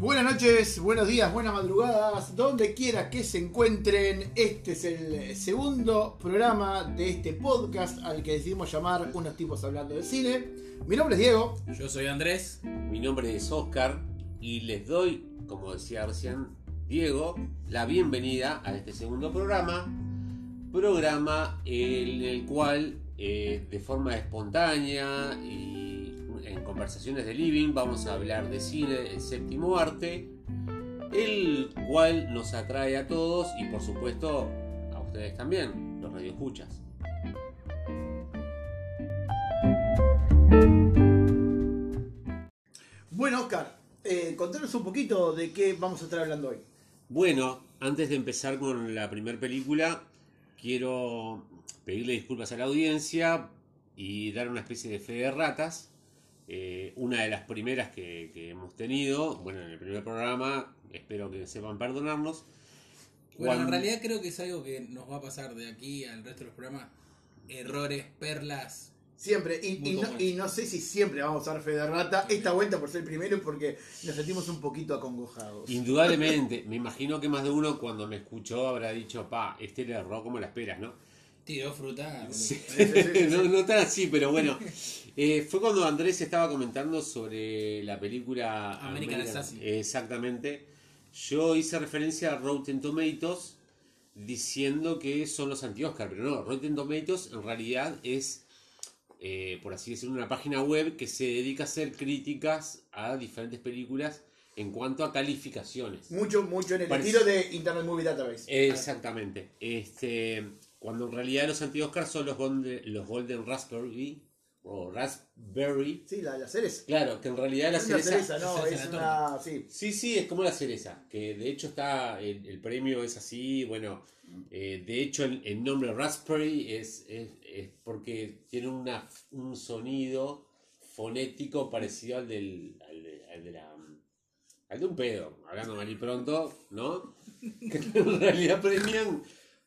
Buenas noches, buenos días, buenas madrugadas, donde quiera que se encuentren. Este es el segundo programa de este podcast al que decidimos llamar Unos tipos hablando de cine. Mi nombre es Diego. Yo soy Andrés. Mi nombre es Oscar y les doy, como decía recién Diego, la bienvenida a este segundo programa. Programa en el cual, eh, de forma espontánea y en conversaciones de living, vamos a hablar de cine, el séptimo arte, el cual nos atrae a todos y por supuesto a ustedes también, los radioescuchas. Bueno, Oscar, eh, contanos un poquito de qué vamos a estar hablando hoy. Bueno, antes de empezar con la primera película, quiero pedirle disculpas a la audiencia y dar una especie de fe de ratas. Eh, una de las primeras que, que hemos tenido, bueno, en el primer programa, espero que sepan perdonarnos. Bueno, Cuando- en realidad creo que es algo que nos va a pasar de aquí al resto de los programas. Errores, perlas. Siempre, y, no, común. y no sé si siempre vamos a dar fe de rata, esta vuelta por ser primero porque nos sentimos un poquito acongojados. Indudablemente, me imagino que más de uno cuando me escuchó habrá dicho, pa, este le erró como la esperas, ¿no? Tiró fruta. Sí. sí, sí, sí. no, no tan así, pero bueno. Eh, fue cuando Andrés estaba comentando sobre la película American Assassin. Exactamente. Yo hice referencia a Rotten Tomatoes diciendo que son los anti-Oscar, pero no, Rotten Tomatoes en realidad es, eh, por así decirlo, una página web que se dedica a hacer críticas a diferentes películas en cuanto a calificaciones. Mucho, mucho en el Parece- estilo de Internet Movie Database. Exactamente. Este, cuando en realidad los anti-Oscar son los Golden, los Golden Raspberry o Raspberry. Sí, la, la cereza. Claro, que en realidad la es cereza. cereza, no, es una. Sí. Sí, sí, es como la cereza, que de hecho está, el, el premio es así, bueno, eh, de hecho el, el nombre Raspberry es, es, es porque tiene una, un sonido fonético parecido al del, al de, al de la, al de un pedo, hablando mal y pronto, ¿no? Que en realidad premian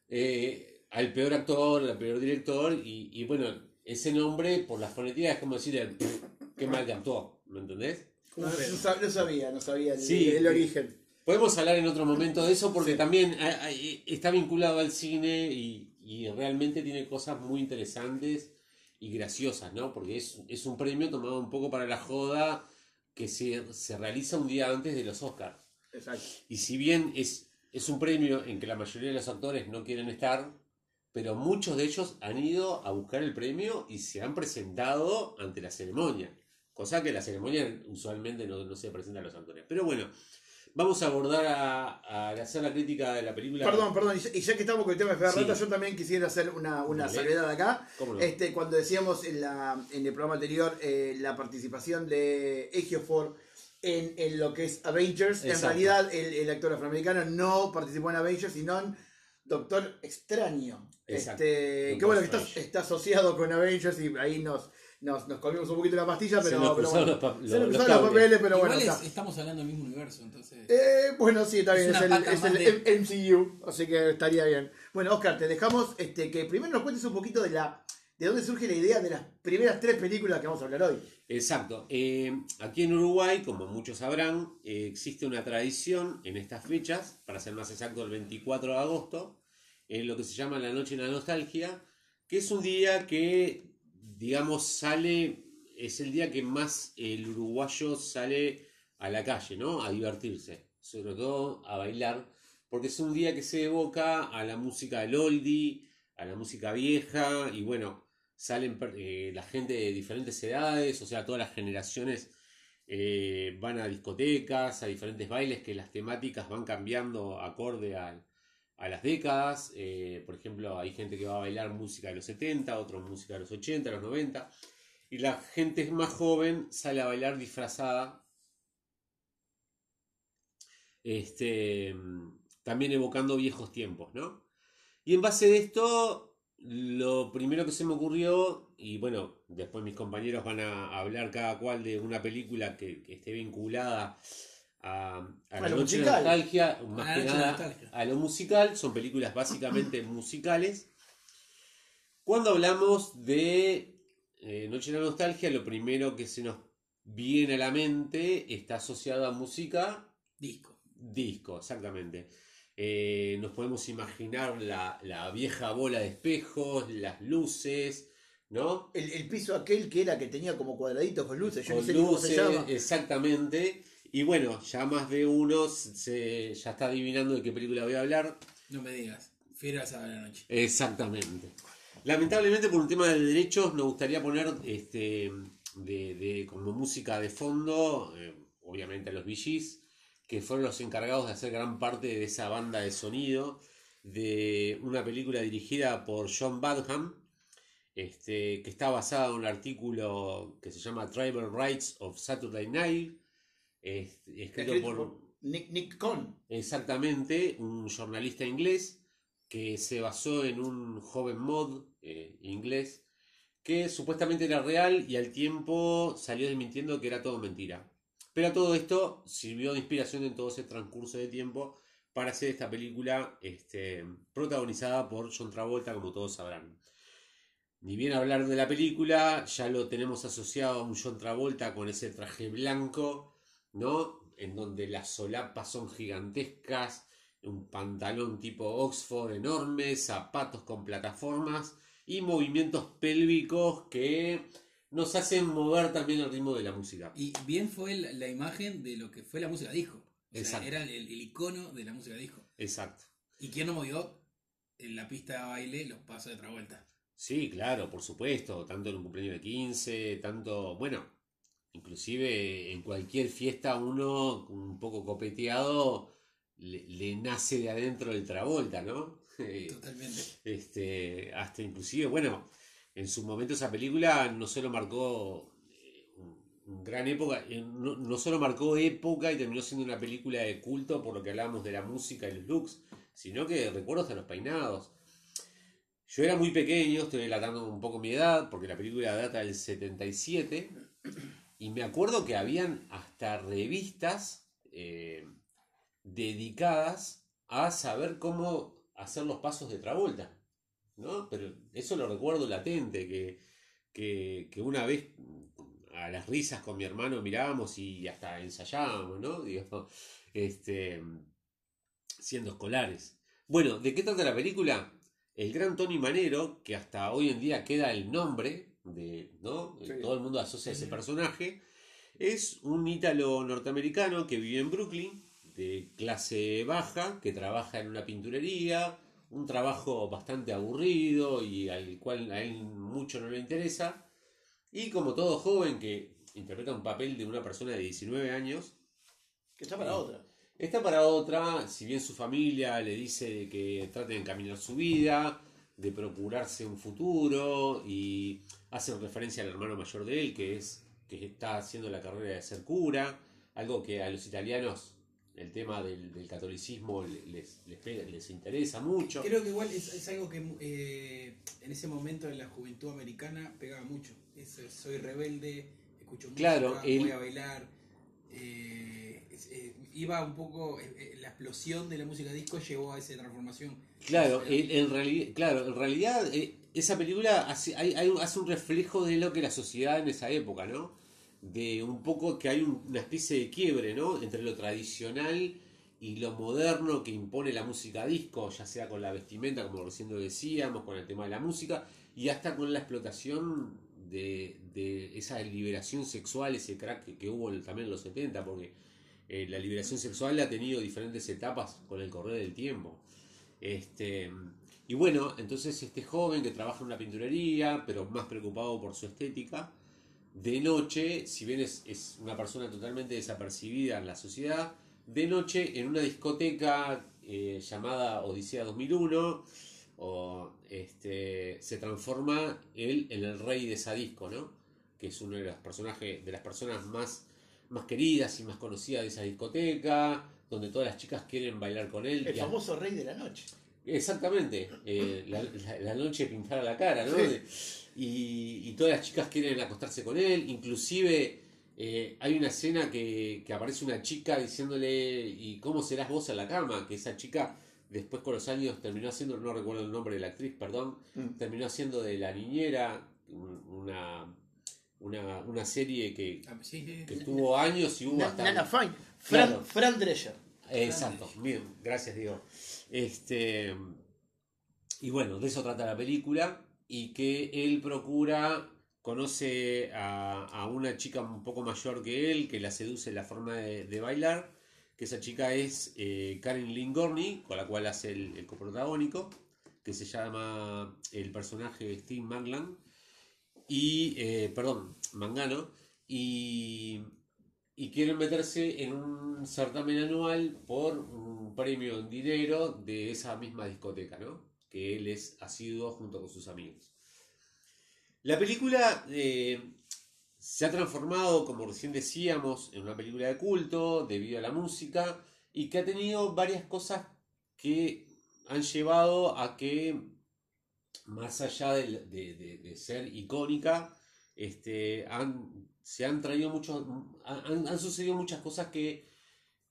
eh, al peor actor, al peor director, y, y bueno, ese nombre por la fonética es como decir, el, qué mal que actuó, ¿me entendés? No, no sab- no sabía, no sabía el, Sí. el origen. Podemos hablar en otro momento de eso porque también ah, ah, eh, está vinculado al cine y, y realmente tiene cosas muy interesantes y graciosas, ¿no? Porque es, es un premio tomado un poco para la joda que se, se realiza un día antes de los Oscars. Exacto. Y si bien es, es un premio en que la mayoría de los actores no quieren estar, pero muchos de ellos han ido a buscar el premio y se han presentado ante la ceremonia. Cosa que la ceremonia usualmente no, no se presenta a los actores. Pero bueno, vamos a abordar a, a hacer la crítica de la película. Perdón, perdón, y ya, que estamos con el tema de Fe de Sí. Yo también quisiera hacer una, una salvedad acá. ¿Cómo no? Este, cuando decíamos en, la, en el programa anterior eh, la participación de Ejiofor en, en lo que es Avengers, en realidad el, el actor afroamericano no participó en Avengers, sino en Doctor Extraño. Exacto. Este, Doctor que bueno, que está, asociado con Avengers y ahí nos, nos, nos colgamos un poquito la pastilla, Se pero, nos pero cruzaron bueno. los pa- Se nos los- los cruzaron los papeles, pero Igual bueno, es- estamos hablando del mismo universo, entonces. Eh, bueno, sí, está Es bien, es, el, pata es más el de- MCU, así que estaría bien. Bueno, Oscar, te dejamos este, que primero nos cuentes un poquito de la de dónde surge la idea de las primeras tres películas que vamos a hablar hoy. Exacto. Eh, aquí en Uruguay, como muchos sabrán, eh, existe una tradición en estas fechas, para ser más exacto el 24 de agosto, en lo que se llama la Noche de la Nostalgia, que es un día que, digamos, sale, es el día que más el uruguayo sale a la calle, ¿no? A divertirse, sobre todo a bailar, porque es un día que se evoca a la música del oldie, a la música vieja, y bueno, salen eh, la gente de diferentes edades, o sea, todas las generaciones eh, van a discotecas, a diferentes bailes que las temáticas van cambiando acorde a las décadas. eh, por ejemplo, hay gente que va a bailar música de los 70, otros música de los 80, los 90. Y la gente más joven sale a bailar disfrazada. Este, también evocando viejos tiempos, ¿no? Y en base de esto, lo primero que se me ocurrió, y bueno, después mis compañeros van a hablar cada cual de una película que, que esté vinculada a, a A la noche de nostalgia, más A que nada nostalgia. a lo musical, son películas básicamente musicales. Cuando hablamos de eh, Noche de la Nostalgia, lo primero que se nos viene a la mente está asociado a música Disco. Disco, exactamente. Eh, nos podemos imaginar la, la vieja bola de espejos, las luces, ¿no? El, el piso aquel que era que tenía como cuadraditos con luces, yo Con no sé ni cómo se luces, llama. exactamente. Y bueno, ya más de uno se, ya está adivinando de qué película voy a hablar. No me digas. Fiera a la noche. Exactamente. Lamentablemente por un tema de derechos nos gustaría poner este de, de- como música de fondo, eh, obviamente a los VGs, que fueron los encargados de hacer gran parte de esa banda de sonido de una película dirigida por John Badham, este, que está basada en un artículo que se llama Tribal Rights of Saturday Night, escrito Escrito por, por Nick, Nick Cohn. Exactamente, un jornalista inglés que se basó en un joven mod eh, inglés que supuestamente era real y al tiempo salió desmintiendo que era todo mentira. Pero todo esto sirvió de inspiración en todo ese transcurso de tiempo para hacer esta película este, protagonizada por John Travolta, como todos sabrán. Ni bien hablar de la película, ya lo tenemos asociado a un John Travolta con ese traje blanco, ¿no? En donde las solapas son gigantescas, un pantalón tipo Oxford enorme, zapatos con plataformas y movimientos pélvicos que nos hacen mover también el ritmo de la música. Y bien fue la, imagen de lo que fue la música disco. O sea, Exacto. era el, el icono de la música disco. Exacto. ¿Y quién no movió en la pista de baile los pasos de Travolta? Sí, claro, por supuesto, tanto en un cumpleaños de 15, tanto, bueno, inclusive en cualquier fiesta uno un poco copeteado le, le nace de adentro el Travolta, ¿no? Totalmente. Este, hasta inclusive, bueno, en su momento esa película no solo marcó eh, gran época, eh, no, no solo marcó época y terminó siendo una película de culto por lo que hablábamos de la música y los looks, sino que recuerdo hasta los peinados. Yo era muy pequeño, estoy relatando un poco mi edad, porque la película data del 77, y me acuerdo que habían hasta revistas eh, dedicadas a saber cómo hacer los pasos de Travolta, ¿no? Pero eso lo recuerdo latente, que, que, que una vez a las risas con mi hermano mirábamos y hasta ensayábamos, ¿no? Digo, este, siendo escolares. Bueno, ¿de qué trata la película? El gran Tony Manero, que hasta hoy en día queda el nombre de, ¿no? Sí. Todo el mundo asocia a ese personaje. Es un ítalo norteamericano que vive en Brooklyn, de clase baja, que trabaja en una pinturería, un trabajo bastante aburrido y al cual a él mucho no le interesa. Y como todo joven que interpreta un papel de una persona de 19 años, Que está para otra. Está para otra, si bien su familia le dice que trate de encaminar su vida, de procurarse un futuro y hacen referencia al hermano mayor de él, que es que está haciendo la carrera de ser cura, algo que a los italianos el tema del, del catolicismo les, les, pega- les interesa mucho. Creo que igual es, es algo que eh, en ese momento en la juventud americana pegaba mucho. Es, soy rebelde, escucho música, el- voy a bailar. eh, eh, iba un poco, eh, eh, la explosión de la música disco llevó a esa transformación. Claro, en, en reali- claro, en realidad esa película hace, hay- hay- hace un reflejo de lo que la sociedad en esa época, ¿no? De un poco que hay un- una especie de quiebre, ¿no? Entre lo tradicional y lo moderno que impone la música disco, ya sea con la vestimenta, como recién lo decíamos, con el tema de la música, y hasta con la explotación de, de esa liberación sexual, ese crack que, que hubo también en los 70, porque eh, la liberación sexual ha tenido diferentes etapas con el correr del tiempo. Este, y bueno, entonces este joven que trabaja en una pinturería, pero más preocupado por su estética, de noche, si bien es, es una persona totalmente desapercibida en la sociedad, de noche en una discoteca eh, llamada Odisea 2001, o, este, se transforma él en el rey de esa disco, ¿no? Que es uno de los personajes, de las personas más, más queridas y más conocidas de esa discoteca, donde todas las chicas quieren bailar con él. El famoso rey de la noche. Exactamente, eh, la, la- la noche pintada la cara, ¿no? Sí. Y, y todas las chicas quieren acostarse con él, inclusive eh, hay una escena que, que aparece una chica diciéndole, ¿y cómo serás vos en la cama? Que esa chica después con los años terminó haciendo, no recuerdo el nombre de la actriz, perdón, Mm. terminó haciendo de la niñera, un- una, una, una serie que, Ah, sí, sí, que tuvo años y hubo Na- hasta... Nana. Fran, Claro. Fran Drescher. Exacto, bien, gracias Diego. Este, y bueno, de eso trata la película y que él procura, conoce a, a una chica un poco mayor que él, que la seduce la forma de, de bailar, que esa chica es eh, Karen Lingorny, con la cual hace el, el coprotagónico, que se llama el personaje Steve Manglan, y, eh, perdón, Mangano, y y quieren meterse en un certamen anual por un premio en dinero de esa misma discoteca, ¿no? Que él es asiduo junto con sus amigos. La película eh, se ha transformado, como recién decíamos, en una película de culto debido a la música y que ha tenido varias cosas que han llevado a que, más allá de, de- de ser icónica, este, han, se han traído muchos, han sucedido muchas cosas que,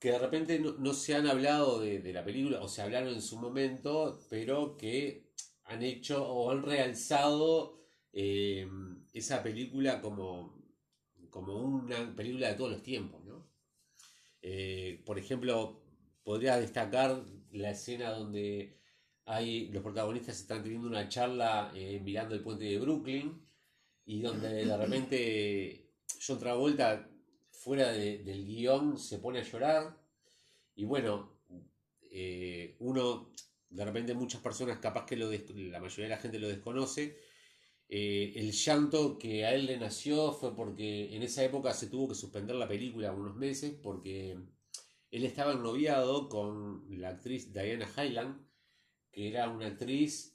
que de repente no, no se han hablado de, de la película, o se hablaron en su momento, pero que han hecho o han realzado eh, esa película como, como una película de todos los tiempos, ¿no? Eh, por ejemplo, podría destacar la escena donde hay, los protagonistas están teniendo una charla eh, mirando el puente de Brooklyn y donde de repente John Travolta, fuera de- del guion, se pone a llorar. Y bueno, eh, uno, de repente muchas personas, capaz que lo la mayoría de la gente lo desconoce, eh, el llanto que a él le nació fue porque en esa época se tuvo que suspender la película unos meses porque él estaba ennoviado con la actriz Diana Hyland, que era una actriz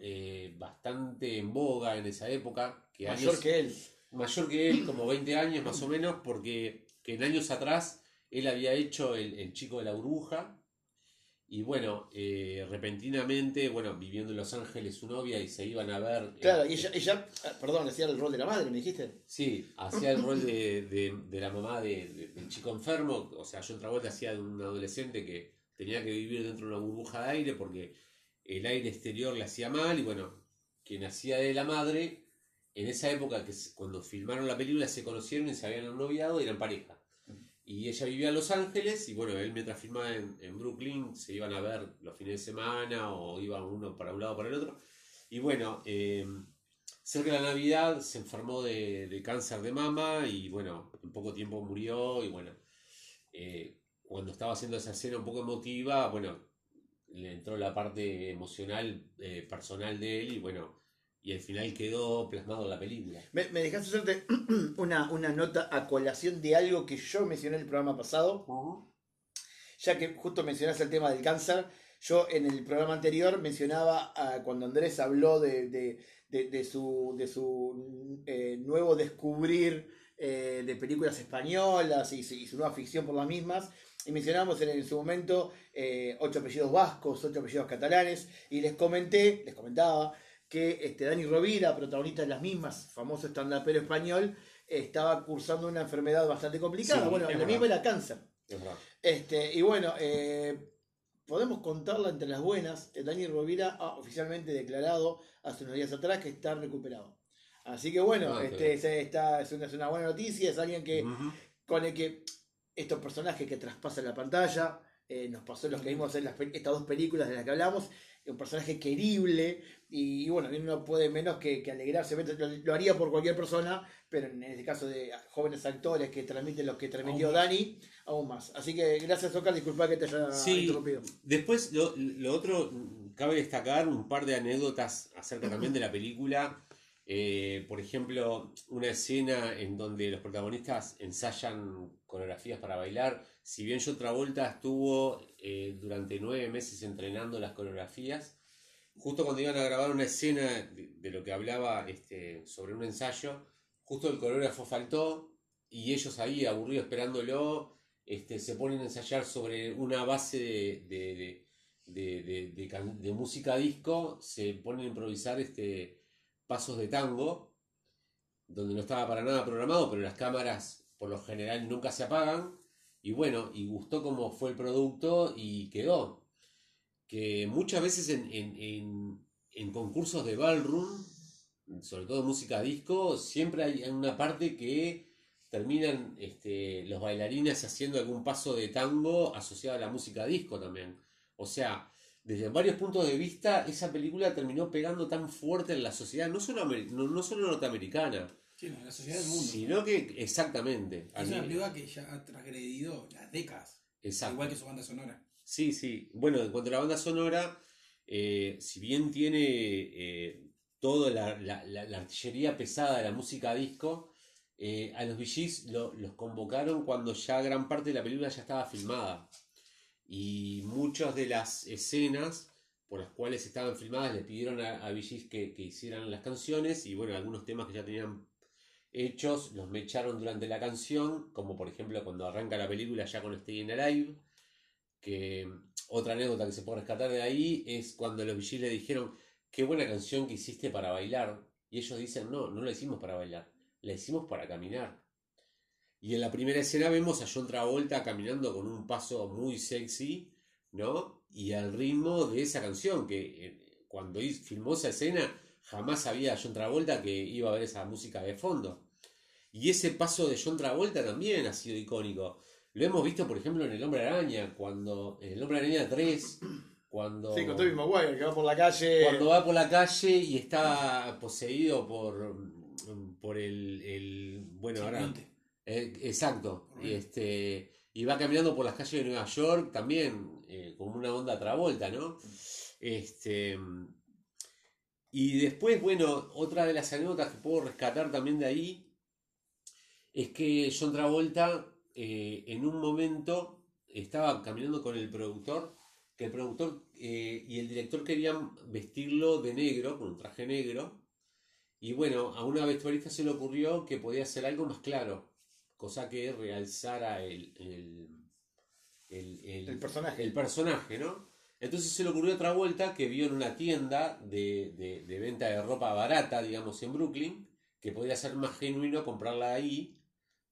eh, bastante en boga en esa época. Que Mayor años- que él. Mayor que él, como 20 años más o menos, porque que en años atrás él había hecho el, el chico de la burbuja. Y bueno, eh, repentinamente, bueno, viviendo en Los Ángeles su novia y se iban a ver. eh, Claro, y ella, ella, ah, perdón, hacía el rol de la madre, me dijiste. Sí, hacía el rol de, de- de la mamá de- de- del chico enfermo. O sea, John Travolta hacía de un adolescente que tenía que vivir dentro de una burbuja de aire porque el aire exterior le hacía mal. Y bueno, quien hacía de la madre, en esa época, que cuando filmaron la película, se conocieron y se habían noviado y eran pareja. Y ella vivía en Los Ángeles y bueno, él mientras filmaba en, en Brooklyn se iban a ver los fines de semana o iban uno para un lado o para el otro. Y bueno, eh, cerca de la Navidad se enfermó de, de cáncer de mama y bueno, en poco tiempo murió y bueno, eh, cuando estaba haciendo esa escena un poco emotiva, bueno, le entró la parte emocional eh, personal de él y bueno, y al final quedó plasmado en la película. Me, me dejaste hacerte una, una nota a colación de algo que yo mencioné en el programa pasado, ya que justo mencionaste el tema del cáncer. Yo en el programa anterior mencionaba ah, cuando Andrés habló de, de- de- de su, de su eh, nuevo descubrir eh, de películas españolas y, su- y su nueva ficción por las mismas. Y mencionamos en, en su momento eh, ocho apellidos vascos, ocho apellidos catalanes. Y les comenté, les comentaba que este, Dani Rovira, protagonista de las mismas, famoso stand-upero español, estaba cursando una enfermedad bastante complicada. Sí, bueno, la misma era cáncer. Es. Este, y bueno, eh, podemos contarla entre las buenas. eh, Dani Rovira ha oficialmente declarado hace unos días atrás que está recuperado. Así que bueno, Ah, este, es, una, es una buena noticia, es alguien que con el que estos personajes que traspasan la pantalla, eh, nos pasó los que vimos en las estas dos películas de las que hablamos, un personaje querible y, y bueno, uno no puede menos que, que alegrarse, lo, lo haría por cualquier persona, pero en este caso de jóvenes actores que transmiten lo que transmitió Aún. Dani, aún más. Así que gracias Oscar, disculpa que te haya Sí. interrumpido. Después, lo, lo otro, cabe destacar un par de anécdotas acerca también de la película. Eh, por ejemplo, una escena en donde los protagonistas ensayan coreografías para bailar. Si bien John Travolta estuvo eh, durante nueve meses entrenando las coreografías, justo cuando iban a grabar una escena de, de lo que hablaba este, sobre un ensayo, justo el coreógrafo faltó y ellos ahí, aburridos esperándolo, este, se ponen a ensayar sobre una base de, de, de- música disco, se ponen a improvisar este, pasos de tango, donde no estaba para nada programado, pero las cámaras por lo general nunca se apagan. Y bueno, y gustó cómo fue el producto y quedó. Que muchas veces en, en- en- concursos de ballroom sobre todo música disco, siempre hay una parte que terminan este, los bailarines haciendo algún paso de tango asociado a la música disco también. O sea, desde varios puntos de vista, esa película terminó pegando tan fuerte en la sociedad, no solo, no solo norteamericana, Sí, no, la sociedad del mundo. sino que exactamente. es una película que ya ha transgredido las décadas. exacto. Igual que su banda sonora. Sí, sí. Bueno, en cuanto a la banda sonora, eh, si bien tiene eh, toda la, la- la- la artillería pesada de la música disco, eh, a los VGs lo- los convocaron cuando ya gran parte de la película ya estaba filmada. Y muchas de las escenas por las cuales estaban filmadas le pidieron a, a VGs que, que hicieran las canciones y bueno, algunos temas que ya tenían hechos los mecharon durante la canción, como por ejemplo cuando arranca la película ya con Staying Alive que otra anécdota que se puede rescatar de ahí es cuando los VGs le dijeron qué buena canción que hiciste para bailar y ellos dicen no, no la hicimos para bailar, la hicimos para caminar y en la primera escena vemos a John Travolta caminando con un paso muy sexy ¿no? y al ritmo de esa canción que eh, cuando filmó esa escena jamás sabía John Travolta que iba a ver esa música de fondo y ese paso de John Travolta también ha sido icónico lo hemos visto, por ejemplo, en El Hombre Araña, cuando. En El Hombre Araña 3, cuando. Sí, con Tobey Maguire, que va por la calle. Cuando va por la calle y está poseído por. por el. el- bueno, ahora. Eh, exacto. Este, y va caminando por las calles de Nueva York también, eh, como una onda Travolta, ¿no? Este. Y después, bueno, otra de las anécdotas que puedo rescatar también de ahí es que John Travolta eh, en un momento estaba caminando con el productor, que el productor eh, y el director querían vestirlo de negro, con un traje negro, y bueno, a una vestuarista se le ocurrió que podía hacer algo más claro, cosa que realzara el, el, el- el- El personaje. el personaje, ¿no? Entonces se le ocurrió otra vuelta que vio en una tienda de, de- venta de ropa barata, digamos, en Brooklyn, que podía ser más genuino comprarla ahí,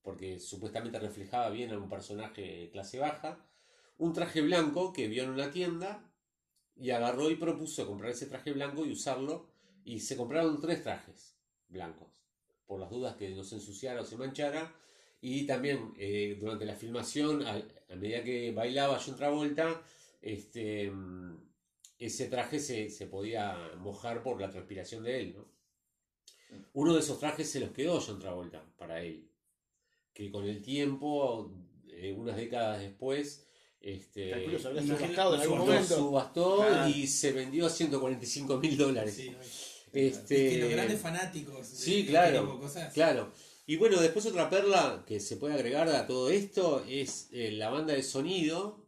porque supuestamente reflejaba bien a un personaje de clase baja, un traje blanco que vio en una tienda y agarró y propuso comprar ese traje blanco y usarlo, y se compraron tres trajes blancos, por las dudas que no se ensuciara o se manchara, y también eh, durante la filmación, a, medida que bailaba John Travolta, este, mm, ese traje se, se podía mojar por la transpiración de él, ¿no? Uno de esos trajes se los quedó John Travolta para él, que con el tiempo, eh, unas décadas después, este, Calculo se habrá Imagino- subastado en algún momento. subastó Ah. y se vendió a 145 mil dólares. Sí, Este, Es que los grandes fanáticos. Sí, este claro, tipo de cosas, Claro. Y bueno, después otra perla que se puede agregar a todo esto es eh, la banda de sonido.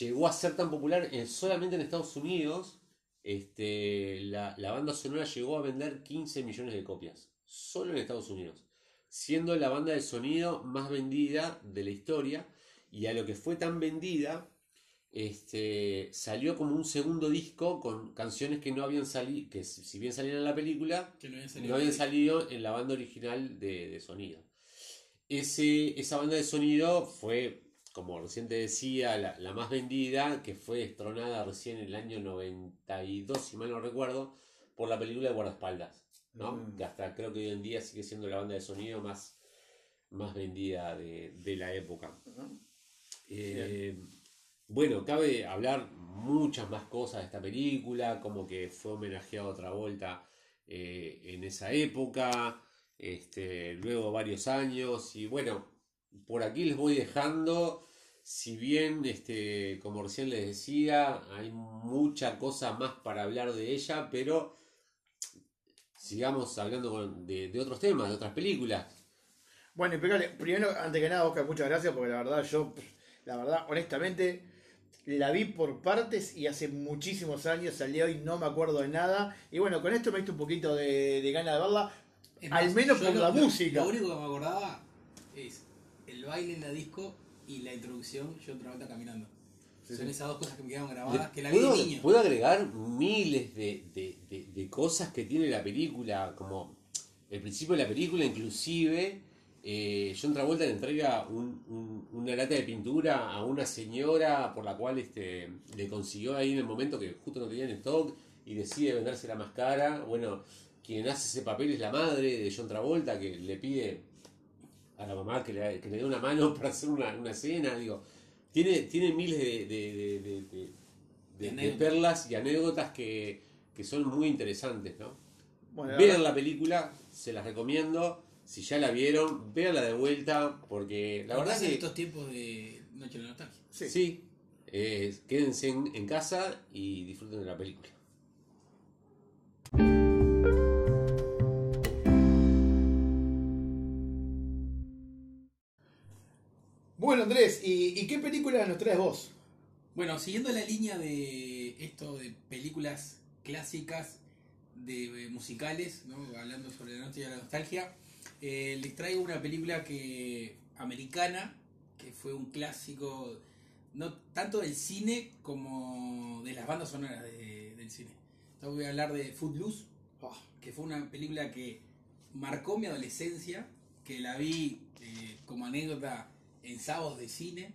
Llegó a ser tan popular en- solamente en Estados Unidos. Este, la, la banda sonora llegó a vender 15 millones de copias. Solo en Estados Unidos. Siendo la banda de sonido más vendida de la historia. Y a lo que fue tan vendida, este, salió como un segundo disco con canciones que no habían salido, que si bien salían en la película, que no habían salido. no habían salido en la banda original de, de sonido. Ese, esa banda de sonido fue, como recién te decía, la, la más vendida, que fue destronada recién en el año 92, si mal no recuerdo, por la película de Guardaespaldas, ¿no? Mm. Que hasta creo que hoy en día sigue siendo la banda de sonido más, más vendida de, de la época. Eh, bueno, cabe hablar muchas más cosas de esta película, como que fue homenajeado otra vuelta en esa época, este, luego varios años, y bueno, por aquí les voy dejando, si bien, este, como recién les decía, hay mucha cosa más para hablar de ella, pero sigamos hablando de, de otros temas, de otras películas. Bueno, impecable. Primero, antes que nada, Oscar, muchas gracias porque la verdad, yo, la verdad, honestamente, la vi por partes y hace muchísimos años, al día de hoy no me acuerdo de nada. Y bueno, con esto me diste un poquito de, de ganas de verla. Al menos por lo- la música. Lo único que me acordaba es el baile en la disco y la introducción, yo Travolta caminando. Sí, Son sí. esas dos cosas que me quedaron grabadas, que la vi ¿Puedo, de niño. puedo agregar miles de, de- de- de cosas que tiene la película, como el principio de la película, inclusive eh, John Travolta le entrega un- un- una lata de pintura a una señora por la cual este, le consiguió ahí en el momento que justo no tenía en stock y decide vendérsela más cara. Bueno, quien hace ese papel es la madre de John Travolta, que le pide a la mamá que le, que le dé una mano para hacer una, una escena. Digo, tiene, tiene miles de, de- de- de- de- de- de Anécdotas. perlas y anécdotas que, que son muy interesantes, ¿no? Bueno, Vean la película, se las recomiendo. Si ya la vieron, véanla de vuelta, porque la verdad que... en estos tiempos de Noche de la Nostalgia. Sí. Sí, eh, quédense en, en casa y disfruten de la película. Bueno, Andrés, ¿y, y qué película nos traes vos? Bueno, siguiendo la línea de esto de películas clásicas, de eh, musicales, ¿no? hablando sobre la noche de la nostalgia, eh, les traigo una película que americana, que fue un clásico, no tanto del cine como de las bandas sonoras de- del cine. Entonces voy a hablar de Footloose, Ah, que fue una película que marcó mi adolescencia, que la vi eh, como anécdota en sábados de cine.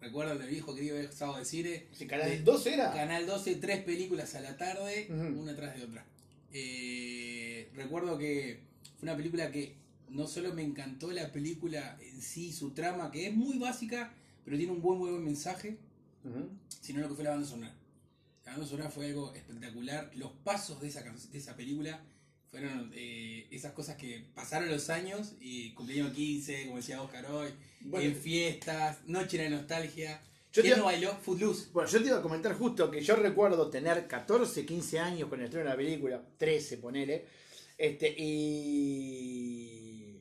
Recuerdo el viejo querido ver sábados de cine. ¿ese canal De- 2 era? Canal 12, tres películas a la tarde, una tras de otra. Eh, recuerdo que fue una película que no solo me encantó la película en sí, su trama, que es muy básica, pero tiene un buen, muy buen mensaje, sino lo que fue la banda sonora. La banda sonora fue algo espectacular. Los pasos de esa, de esa película fueron eh, esas cosas que pasaron los años y cumpleaños 15, como decía Oscar hoy, Bueno. en fiestas, noche de nostalgia. Yo ¿Quién te- no bailó? Footloose. Bueno, yo te iba a comentar justo que yo recuerdo tener 14, 15 años con el estreno de la película, 13 ponele, este, y...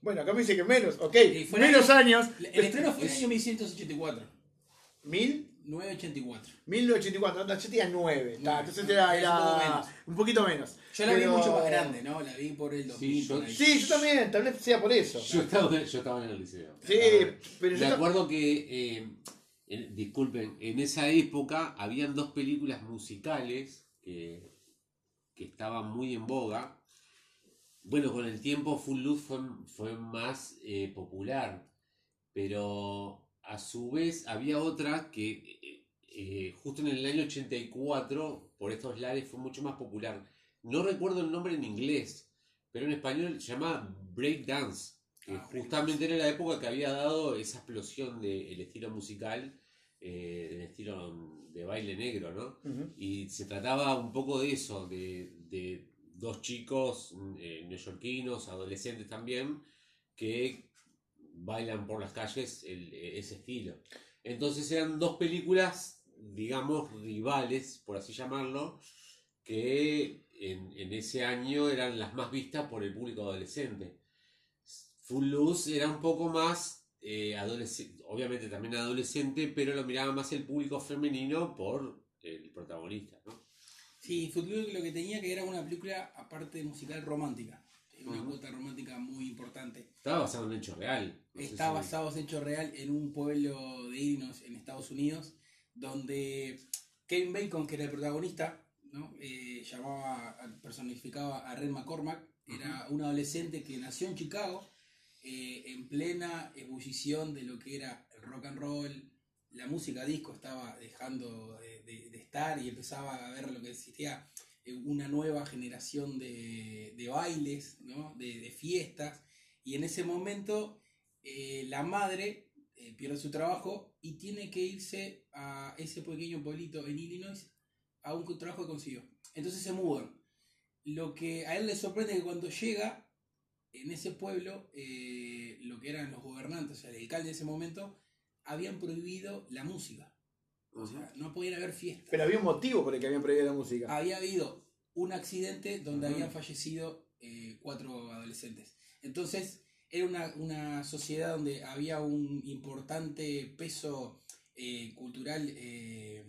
Bueno, acá me dice que menos, ok, menos años. El estreno fue en el año 1184. ¿Mil? 984. 1984, no, yo tenía 9, está, Nueve, entonces no, era, un poco menos. un poquito menos. Yo la vi mucho más grande, ¿no? La vi por el 2000. yo- por ahí. Sí, yo también, tal vez sea por eso. Yo estaba, yo estaba en el liceo. Sí, pero Me yo... acuerdo que, eh, en- disculpen, en esa época habían dos películas musicales que, que estaban muy en boga. Bueno, con el tiempo Full Loose fue, fue más eh, popular, pero a su vez había otra que eh, justo en el año 84, por estos lares, fue mucho más popular. No recuerdo el nombre en inglés, pero en español se llama Break Dance que Ah, Break justamente era la época que había dado esa explosión del estilo musical, eh, del estilo de baile negro, ¿no? Ujú. Y se trataba un poco de eso, de, de dos chicos eh, neoyorquinos, adolescentes también, que bailan por las calles el- ese estilo. Entonces eran dos películas, digamos, rivales, por así llamarlo, que en, en ese año eran las más vistas por el público adolescente. Full Loose era un poco más eh, adolescente, obviamente también adolescente, pero lo miraba más el público femenino por el protagonista, ¿no? Sí, Footloose lo que tenía que era una película, aparte musical, romántica. Una Ujú. cuota romántica muy importante. Estaba basado en un hecho real. no Está basado en hecho real en un pueblo de Illinois, en Estados Unidos, donde Kevin Bacon, que era el protagonista, ¿no? Eh, llamaba, personificaba a Red McCormack, era un adolescente que nació en Chicago, eh, en plena ebullición de lo que era el rock and roll, la música disco estaba dejando de, de- de estar y empezaba a ver lo que existía eh, una nueva generación de, de bailes, ¿no? de, de fiestas, y en ese momento eh, la madre eh, pierde su trabajo y tiene que irse a ese pequeño pueblito en Illinois a un trabajo que consiguió. Entonces se mudan. Lo que a él le sorprende es que cuando llega en ese pueblo, eh, lo que eran los gobernantes, o sea, el alcalde de ese momento, habían prohibido la música. O sea, no podían haber fiestas. Pero había un motivo por el que habían prohibido la música. Había habido un accidente donde habían fallecido eh, cuatro adolescentes. Entonces, era una, una sociedad donde había un importante peso eh, cultural, eh,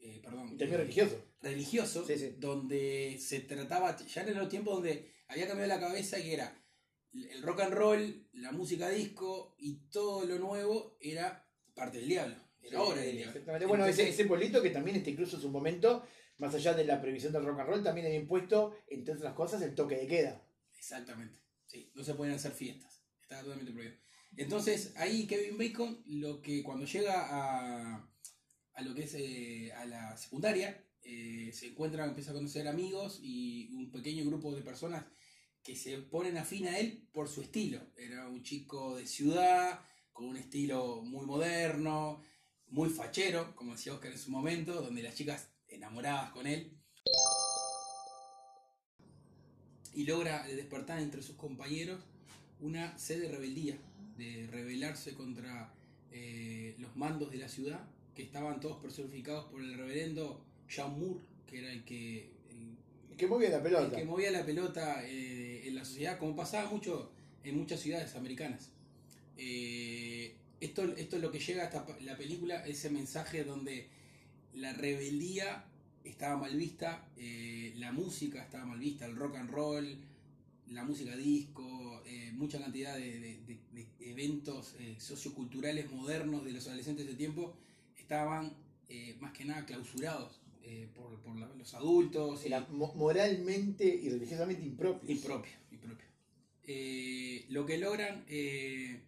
eh, perdón, Y también eh, religioso. religioso, Sí, sí. donde se trataba, ya en los tiempos donde había cambiado la cabeza que era el rock and roll, la música disco y todo lo nuevo era parte del diablo, era obra del diablo. Exactamente. Bueno, ese, Entonces, ese pueblito que también este, incluso en su momento, más allá de la previsión del rock and roll, también había impuesto, entre otras cosas, el toque de queda. Exactamente, sí, no se pueden hacer fiestas, estaba totalmente prohibido. Entonces, ahí Kevin Bacon, lo que cuando llega a, a lo que es eh, a la secundaria, eh, se encuentra, empieza a conocer amigos y un pequeño grupo de personas que se ponen afín a él por su estilo. Era un chico de ciudad, con un estilo muy moderno, muy fachero, como decía Oscar en su momento, donde las chicas enamoradas con él. Y logra despertar entre sus compañeros una sed de rebeldía, de rebelarse contra eh, los mandos de la ciudad, que estaban todos personificados por el reverendo John Moore, que era el que, el, Que movía la pelota. que movía la pelota eh, en la sociedad, como pasaba mucho en muchas ciudades americanas. Eh, esto, esto es lo que llega hasta la película, ese mensaje donde la rebeldía estaba mal vista, eh, la música estaba mal vista, el rock and roll, la música disco, eh, mucha cantidad de, de- de- de eventos eh, socioculturales modernos de los adolescentes de tiempo estaban más que nada clausurados por, por la- los adultos. y- moralmente y religiosamente impropio. Impropio, impropio. Lo que logran en,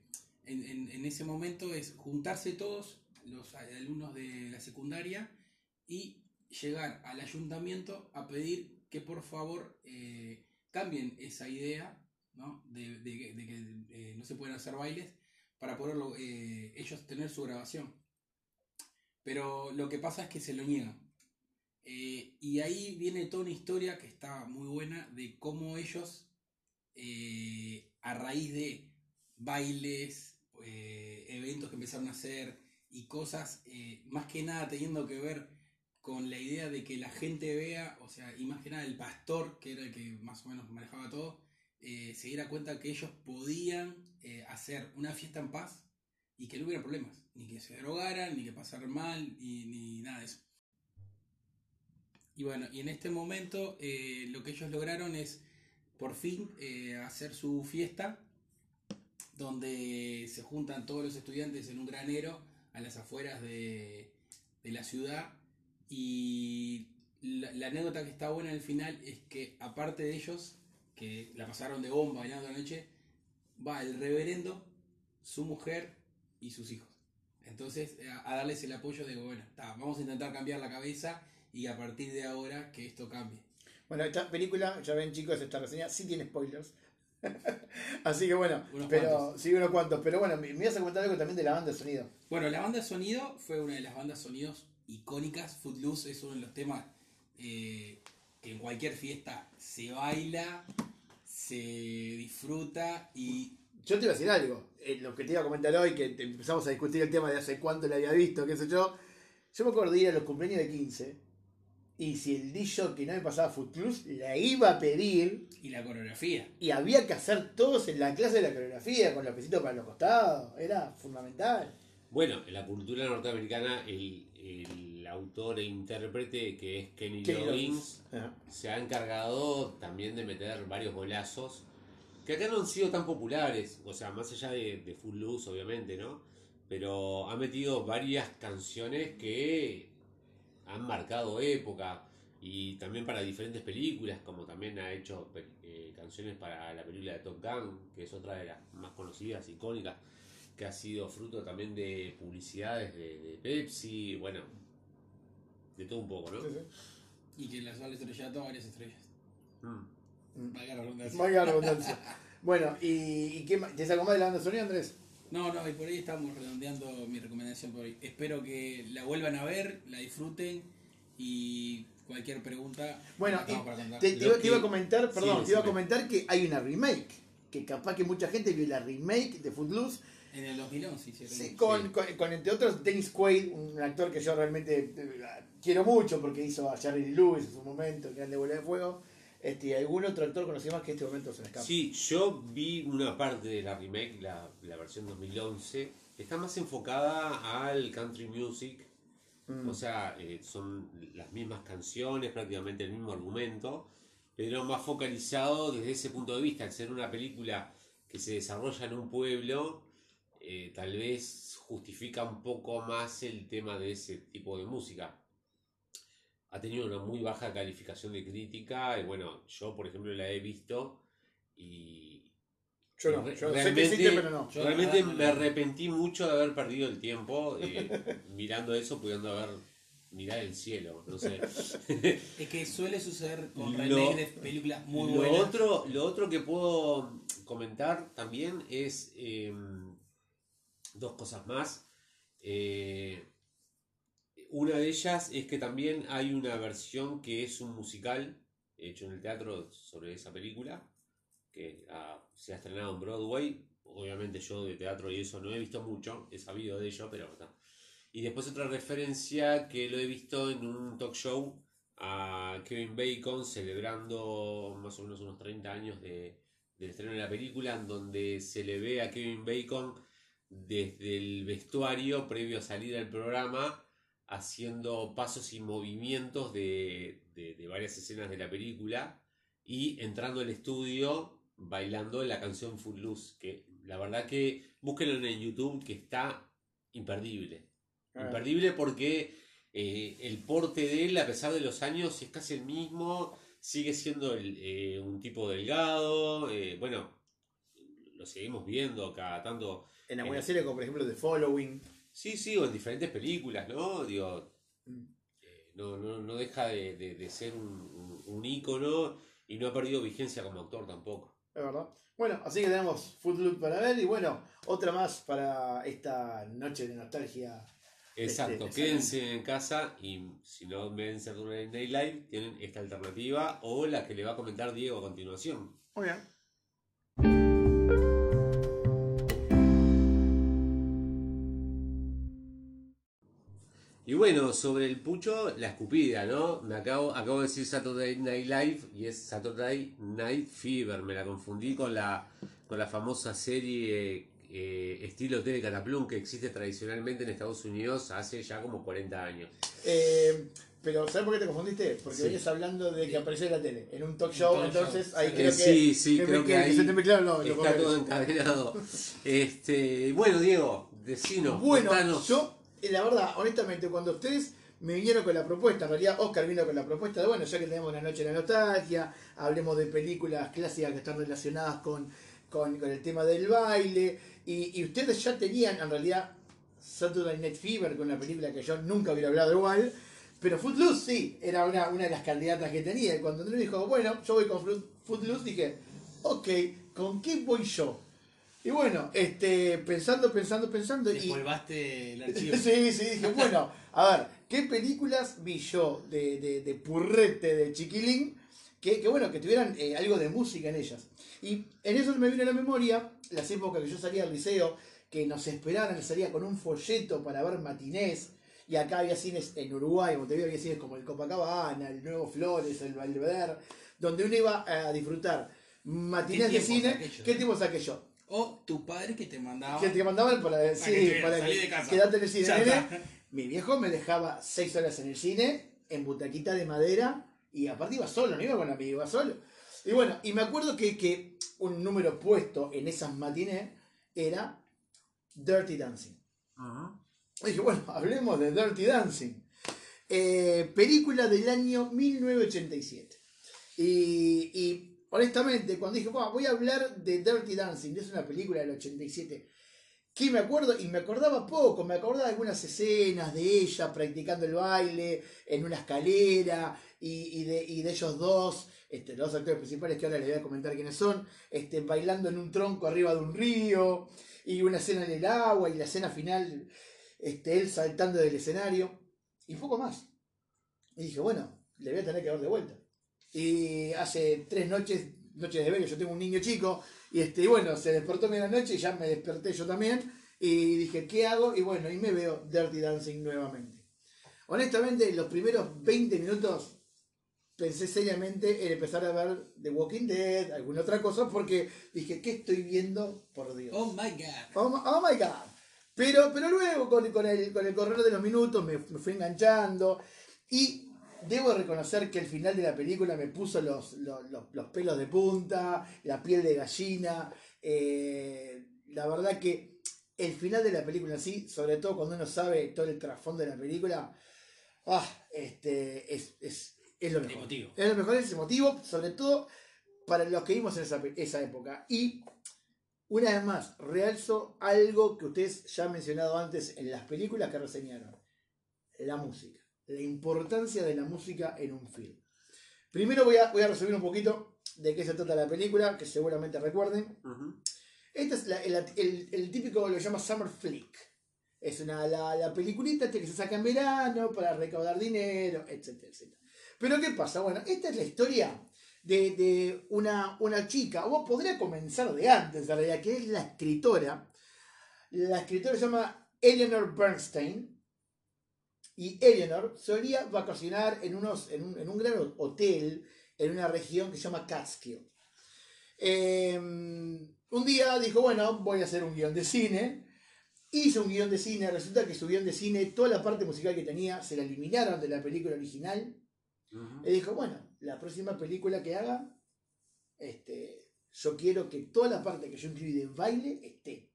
en- en ese momento es juntarse todos los alumnos de la secundaria y llegar al ayuntamiento a pedir que por favor eh, cambien esa idea ¿no? de, que- eh, no se pueden hacer bailes para poder eh, ellos tener su grabación. Pero lo que pasa es que se lo niegan. Y ahí viene toda una historia que está muy buena de cómo ellos, a raíz de bailes, eventos que empezaron a hacer y cosas, más que nada teniendo que ver con la idea de que la gente vea, o sea, y más que el pastor, que era el que más o menos manejaba todo, eh, se diera cuenta que ellos podían eh, hacer una fiesta en paz y que no hubiera problemas, ni que se drogaran, ni que pasaran mal, ni nada de eso. Y bueno, y en este momento eh, lo que ellos lograron es por fin hacer su fiesta, donde se juntan todos los estudiantes en un granero a las afueras de, de la ciudad. Y la, la anécdota que está buena al final es que aparte de ellos, que la pasaron de bomba bailando la noche, va el reverendo, su mujer y sus hijos. Entonces, a, a darles el apoyo de, bueno, ta, vamos a intentar cambiar la cabeza y a partir de ahora que esto cambie. Bueno, esta película, ya ven chicos, esta reseña sí tiene spoilers. Así que bueno, Unos pero cuantos. sí unos cuantos. Pero bueno, me, me vas a contar algo también de la banda de sonido. Bueno, la banda de sonido fue una de las bandas sonidos icónicas. Footloose es uno de los temas eh, que en cualquier fiesta se baila, se disfruta y Yo te iba a decir algo, eh, lo que te iba a comentar hoy, que te- empezamos a discutir el tema de hace cuánto la había visto, qué sé yo. Yo me acuerdo de ir a los cumpleaños de 15 y si el DJ que no me pasaba Footloose la iba a pedir y la coreografía. y había que hacer todos en la clase de la coreografía con los pesitos para los costados, era fundamental. Bueno, en la cultura norteamericana, el, el autor e intérprete que es Kenny, Loggins. Se ha encargado también de meter varios golazos que acá no han sido tan populares, o sea, más allá de, de Full Loose, obviamente, ¿no? Pero ha metido varias canciones que han marcado época y también para diferentes películas, como también ha hecho eh, canciones para la película de Top Gun, que es otra de las más conocidas, icónicas, que ha sido fruto también de publicidades de, de Pepsi, bueno, de todo un poco, ¿no? Sí, sí. Y que la sola estrellato varias estrellas. Mm. Valga la redundancia. La redundancia. Bueno, ¿y, y qué más? ¿Tienes algo más de la banda sonido, Andrés? No, no, y por ahí estamos redondeando mi recomendación por hoy. Espero que la vuelvan a ver, la disfruten y cualquier pregunta. Bueno, y para te, te iba, te que- iba a comentar, Sí, perdón, te iba a comentar que hay una remake. Que capaz que mucha gente vio la remake de Footloose. En el 2011 hicieron. Sí, con, Sí. con, con, entre otros Dennis Quaid, un actor que yo realmente eh, quiero mucho porque hizo a Charlie Lewis en su momento, Grande Bola de Fuego. Este, y algún otro actor conocido más que este momento se me escapa. Sí, yo vi una parte de la remake, la, la versión 2011. Está más enfocada al country music. Mm. O sea, eh, son las mismas canciones, prácticamente el mismo argumento, pero más focalizado desde ese punto de vista. Al ser una película que se desarrolla en un pueblo, eh, tal vez justifica un poco más el tema de ese tipo de música. Ha tenido una muy baja calificación de crítica y bueno, yo por ejemplo la he visto y yo no, yo sé que realmente- existe, pero no. Yo, realmente me no. arrepentí mucho de haber perdido el tiempo eh, mirando eso, pudiendo haber mirar el cielo, no sé. Es que suele suceder con Lo- remakes de películas muy lo, buenas. otro, lo otro que puedo comentar también es eh, dos cosas más. Eh, una de ellas es que también hay una versión que es un musical hecho en el teatro sobre esa película, que ah, se ha estrenado en Broadway. Obviamente yo de teatro y eso no he visto mucho, he sabido de ello, pero. Y después otra referencia que lo he visto en un talk show a Kevin Bacon celebrando más o menos unos 30 años de, del estreno de la película, en donde se le ve a Kevin Bacon desde el vestuario previo a salir al programa haciendo pasos y movimientos de, de- de varias escenas de la película y entrando al estudio bailando la canción Footloose, que la verdad que búsquenlo en YouTube que está imperdible. Ah. Imperdible porque eh, el porte de él, a pesar de los años, es casi el mismo, sigue siendo el, eh, un tipo delgado, eh, bueno, lo seguimos viendo cada tanto. En alguna serie como por ejemplo The Following. Sí, sí, o en diferentes películas, ¿no? Digo, Mm. eh, no, no, no deja de, de- de ser un, un, un ícono y no ha perdido vigencia como actor tampoco. Es verdad. Bueno, así que tenemos Footloose para ver y bueno, otra más para esta noche de nostalgia. Exacto, Este, quédense en casa y si no ven Saturday Night Live, tienen esta alternativa o la que le va a comentar Diego a continuación. Muy bien. Y bueno, sobre el pucho, la escupida, ¿no? Me acabo, acabo de decir Saturday Night Live y es Saturday Night Fever. Me la confundí con la, con la famosa serie eh, estilo TV Cataplum que existe tradicionalmente en Estados Unidos hace ya como 40 años. Eh, pero ¿sabes por qué te confundiste? Porque Sí. venías hablando de que apareció en la tele, en un talk show, talk entonces show. ahí Eh, creo que, sí, sí, que, creo que que ahí se te mezclaron los, los Está todo encadenado. Este, bueno, Diego, decinos, Bueno, contanos. yo, la verdad, honestamente, cuando ustedes me vinieron con la propuesta, en realidad Oscar vino con la propuesta de, bueno, ya que tenemos la noche de la nostalgia, hablemos de películas clásicas que están relacionadas con, con, el tema del baile, y, ustedes ya tenían, en realidad, Saturday Night Fever, con una película que yo nunca hubiera hablado igual, pero Footloose sí, era una, una de las candidatas que tenía, y cuando Andrés dijo, bueno, yo voy con Foot- Footloose, dije, ok, ¿con qué voy yo? Y bueno, este, pensando, pensando, pensando, y, Descolvaste el archivo. Sí, sí, dije, bueno, a ver, ¿qué películas vi yo de, de, de purrete, de chiquilín, que, que bueno, que tuvieran eh, algo de música en ellas? Y en eso me vino a la memoria las épocas que yo salía al liceo, que nos esperaban, salía con un folleto para ver matinés, y acá había cines en Uruguay, en Montevideo había cines como el Copacabana, el Nuevo Flores, el Belvedere, donde uno iba a disfrutar matinés ¿Qué de cine. ¿Qué eh? tiempos aquellos? O tu padre que te mandaba. Que te mandaban para, para sí, que te- para salí que de casa. quedate en el cine. Nene. Mi viejo me dejaba seis horas en el cine, en butaquita de madera, y aparte iba solo, no iba con amigos, iba solo. Y bueno, y me acuerdo que, que un número puesto en esas matinés era Dirty Dancing. Y dije, bueno, hablemos de Dirty Dancing. Eh, película del año 1987. Y, y honestamente, cuando dije, "Buah, voy a hablar de Dirty Dancing, es una película del 87, que me acuerdo, y me acordaba poco, me acordaba de algunas escenas de ella practicando el baile en una escalera, y, de, ellos dos, este, los actores principales que ahora les voy a comentar quiénes son, este, bailando en un tronco arriba de un río, y una escena en el agua, y la escena final, este, él saltando del escenario, y poco más. Y dije, bueno, le voy a tener que dar de vuelta. Y hace tres noches, noches de verano, yo tengo un niño chico, y este, bueno, se despertó media noche y ya me desperté yo también, y dije, ¿qué hago? Y bueno, y me veo Dirty Dancing nuevamente. Honestamente, los primeros 20 minutos pensé seriamente en empezar a ver The Walking Dead, alguna otra cosa, porque dije, ¿qué estoy viendo? Por Dios. Oh my god. Oh, my- oh my god. Pero, pero luego con, con el, con el correr de los minutos me, me fui enganchando y debo reconocer que el final de la película me puso los, los, los- los pelos de punta, la piel de gallina. eh, la verdad que el final de la película sí, sobre todo cuando uno sabe todo el trasfondo de la película, ah, este, es, es, es lo mejor. Emotivo. Es lo mejor, es emotivo, sobre todo para los que vimos en esa, esa época. Y una vez más, realzo algo que ustedes ya han mencionado antes en las películas que reseñaron. La música. La importancia de la música en un film. Primero voy a, voy a resumir un poquito de qué se trata la película, que seguramente recuerden. Este es la- el, el- el típico, lo llama Summer Flick. Es una, la, la peliculita este que se saca en verano para recaudar dinero, etcétera, etcétera. Pero ¿qué pasa? Bueno, esta es la historia de, de una, una chica, o podría comenzar de antes, en realidad, que es la escritora. La escritora se llama Eleanor Bernstein. Y Eleanor solía vacacionar en, unos, en, un, en un gran hotel en una región que se llama Catskill. Eh, un día dijo, bueno, voy a hacer un guion de cine. Hizo un guion de cine, resulta que su guion de cine, toda la parte musical que tenía, se la eliminaron de la película original. Y dijo, bueno, la próxima película que haga, este, yo quiero que toda la parte que yo incluí de baile esté.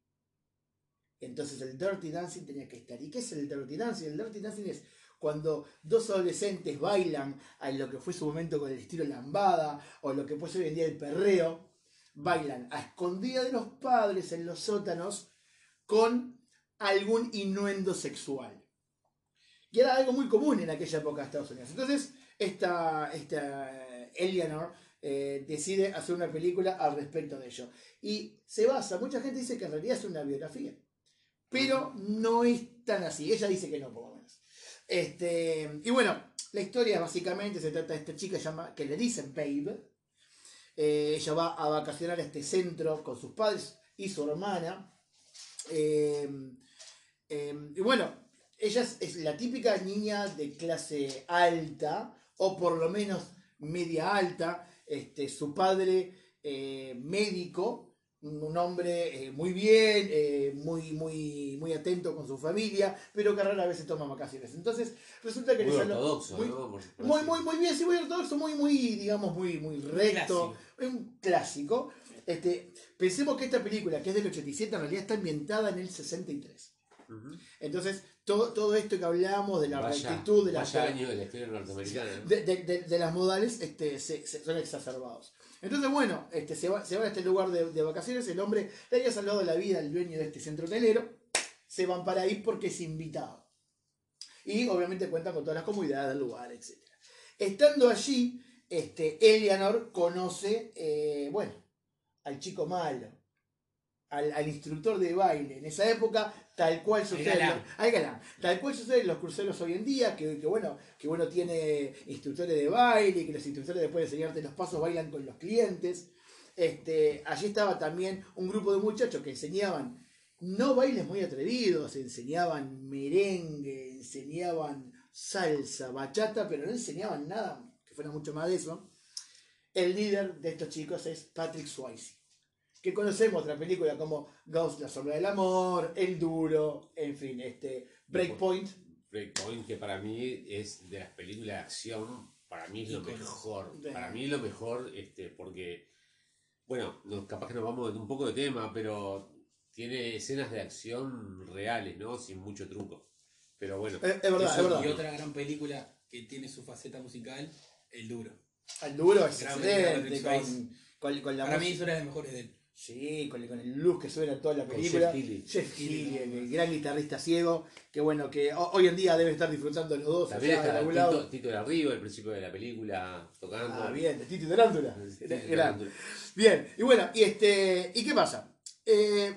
Entonces el Dirty Dancing tenía que estar. ¿Y qué es el Dirty Dancing? El Dirty Dancing es cuando dos adolescentes bailan a lo que fue su momento con el estilo lambada o lo que puede hoy en día el perreo, bailan a escondida de los padres en los sótanos con algún innuendo sexual. Y era algo muy común en aquella época de Estados Unidos. Entonces, esta, esta Eleanor eh, decide hacer una película al respecto de ello. Y se basa, mucha gente dice que en realidad es una biografía. Pero no es tan así. Ella dice que no, por lo menos. Este, y bueno, la historia básicamente se trata de esta chica llama, que le dicen Babe. Eh, ella va a vacacionar a este centro con sus padres y su hermana. Eh, eh, y bueno, ella es, es la típica niña de clase alta, o por lo menos media alta. Este, su padre eh, médico, un hombre eh, muy bien, eh, muy, muy, muy atento con su familia, pero que rara vez se toma vacaciones. Entonces, resulta que Muy ortodoxo, muy- ¿no? Muy, muy, muy bien, sí, muy ortodoxo, muy, muy, digamos, muy, muy recto. Clásico. Es un clásico. Este, pensemos que esta película, que es del 87, en realidad está ambientada en el 63. Ujú. Entonces, todo, todo esto que hablamos de la Vaya, rectitud, de, la, año de la historia norteamericana. ¿no? de, de- de- de las modales, este, se, se- son exacerbados. Entonces, bueno, este, se, va, se va a este lugar de, vacaciones, el hombre le había salvado la vida al dueño de este centro hotelero, se van para ahí porque es invitado. Y obviamente cuentan con todas las comodidades del lugar, etc. Estando allí, este, Eleanor conoce, eh, bueno, al chico malo, al, al instructor de baile. En esa época, tal cual sucede. galán. los- galán. Tal cual sucede en los cruceros hoy en día, que, que bueno, que bueno tiene instructores de baile, y que los instructores después de enseñarte los pasos bailan con los clientes. Este, allí estaba también un grupo de muchachos que enseñaban no bailes muy atrevidos, enseñaban merengue, enseñaban salsa, bachata, pero no enseñaban nada que fuera mucho más de eso. El líder de estos chicos es Patrick Swayze, que conocemos otra película como Ghost, la sombra del amor, El Duro, en fin, este Breakpoint. Breakpoint, que para mí es de las películas de acción, para mí es lo mejor. Para mí es lo mejor, este, porque, bueno, no- capaz que nos vamos de un poco de tema, pero tiene escenas de acción reales, ¿no? Sin mucho truco. Pero bueno, Es, es verdad, Eso es verdad. Y otra gran película que tiene su faceta musical, El Duro. El Duro es excelente, película de con, con, con la Para mí es una de las mejores de él. Sí, con, con el luz que suena en toda la Con película. Jeff Healey. Jeff Healey, el, el gran guitarrista ciego, que bueno, que ho- hoy en día debe estar disfrutando los dos. también está algún Tito. Tito de Arriba, al principio de la película, tocando. Ah, bien, de Tito Tarántula. Bien, y bueno, y este, ¿y qué pasa? Eh,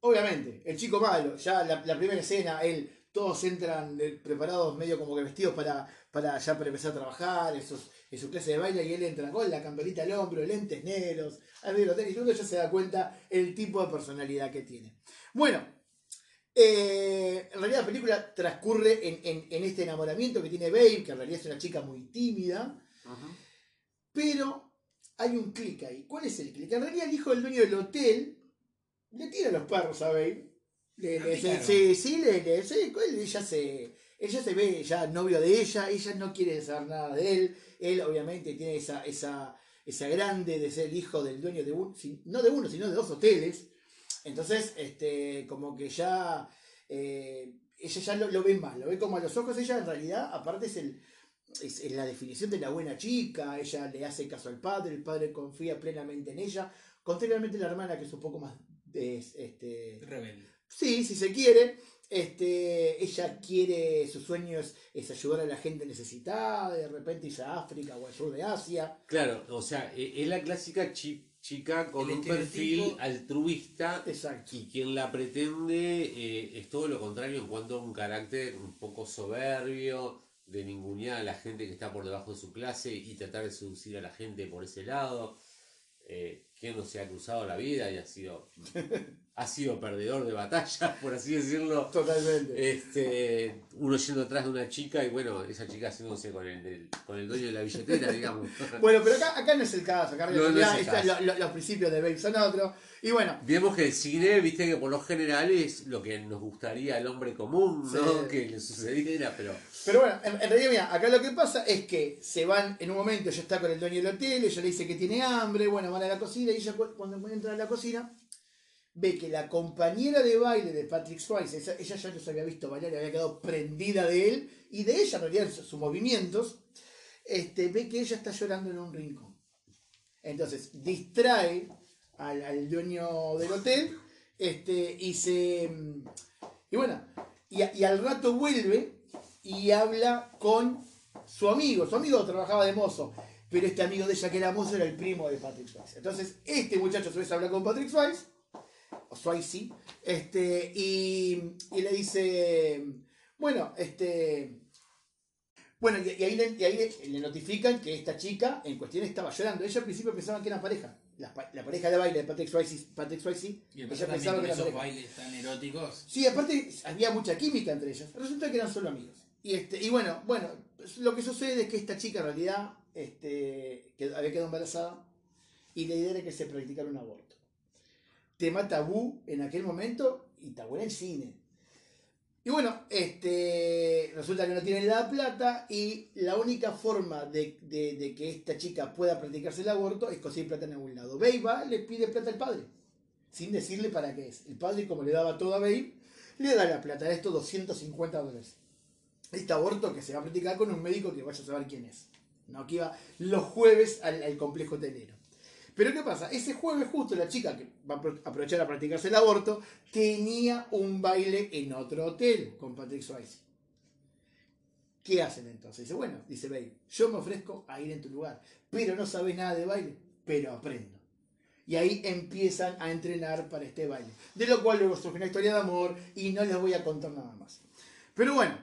obviamente, el chico malo, ya la, la primera escena, él, todos entran preparados, medio como que vestidos para, para ya para empezar a trabajar, en, sus- en su clase de baile, y él entra con la camperita al hombro, lentes negros, al medio del hotel, y uno ya se da cuenta el tipo de personalidad que tiene. Bueno, eh, en realidad la película transcurre en, en- en este enamoramiento que tiene Babe, que en realidad es una chica muy tímida, pero hay un clic ahí. ¿Cuál es el clic? En realidad el hijo del dueño del hotel le tira los perros a Babe. Le, le- sí, sí, le, le- sí, ella se, ella se ve ya novio de ella, ella no quiere saber nada de él. Él obviamente tiene esa, esa, esa grande de ser el hijo del dueño de un, no de uno, sino de dos hoteles. Entonces, este, como que ya eh, ella ya lo, lo ve mal, lo ve como a los ojos. Ella en realidad, aparte es el, es, la definición de la buena chica, ella le hace caso al padre, el padre confía plenamente en ella, contrariamente a la hermana que es un poco más este, Rebelde. Sí, si se quiere. Este, ella quiere, su sueño es, es ayudar a la gente necesitada, de repente irse a África o al sur de Asia. Claro, o sea, e- es la clásica chi- chica con El un perfil altruista Exacto. y quien la pretende eh, es todo lo contrario en cuanto a un carácter un poco soberbio, de ningunear a la gente que está por debajo de su clase y tratar de seducir a la gente por ese lado. Eh, quien no se ha cruzado la vida y ha sido, ha sido perdedor de batallas, por así decirlo. Totalmente. Este, uno yendo atrás de una chica y bueno, esa chica haciéndose con el, con el dueño de la billetera, digamos. Bueno, pero acá, acá no es el caso, acá No, no realidad es el están caso. lo- lo- los principios de Babe son otros. Y bueno, Vemos que el cine, viste que por lo general es lo que nos gustaría al hombre común, ¿no? Que le sucediera, pero Pero bueno, en, en realidad, mira, acá lo que pasa es que se van en un momento, ella está con el dueño del hotel, ella le dice que tiene hambre, bueno, van a la cocina y ella cu- cuando entra a la cocina ve que la compañera de baile de Patrick Swayze, ella ya los había visto bailar y había quedado prendida de él y de ella en realidad sus, movimientos, este, ve que ella está llorando en un rincón. Entonces distrae al, al dueño del hotel este, y se... Y bueno, y, y al rato vuelve y habla con su amigo. Su amigo trabajaba de mozo, pero este amigo de ella que era mozo era el primo de Patrick Swayze. Entonces, este muchacho a su vez habla con Patrick Swayze, o Swayze, este, y, y le dice, bueno, este... Bueno, y, y ahí, le, y ahí le- le notifican que esta chica en cuestión estaba llorando. Ella al principio pensaba que eran pareja. La, pa- la pareja de baile de Patrick Swayze, Patrick Swayze Y ella pensaba que eran esos pareja. bailes tan eróticos. Sí, aparte había mucha química entre ellos. Resulta que eran solo amigos. Y este, y bueno, bueno, lo que sucede es que esta chica en realidad este, había quedado embarazada y la idea era que se practicara un aborto. Tema tabú en aquel momento y tabú en el cine. Y bueno, este, resulta que no tienen la plata y la única forma de, que esta chica pueda practicarse el aborto es conseguir plata en algún lado. Babe va, le pide plata al padre, sin decirle para qué es. El padre, como le daba todo a Babe, le da la plata, esto 250 dólares. Este aborto que se va a practicar con un médico que vaya a saber quién es. No, que iba los jueves al, al complejo hotelero. Pero ¿qué pasa? Ese jueves justo la chica que va a apro- aprovechar a practicarse el aborto tenía un baile en otro hotel con Patrick Swayze. ¿Qué hacen entonces? Dice, bueno, dice Babe, yo me ofrezco a ir en tu lugar, pero no sabes nada de baile, pero aprendo. Y ahí empiezan a entrenar para este baile. De lo cual luego surge una historia de amor y no les voy a contar nada más. Pero bueno,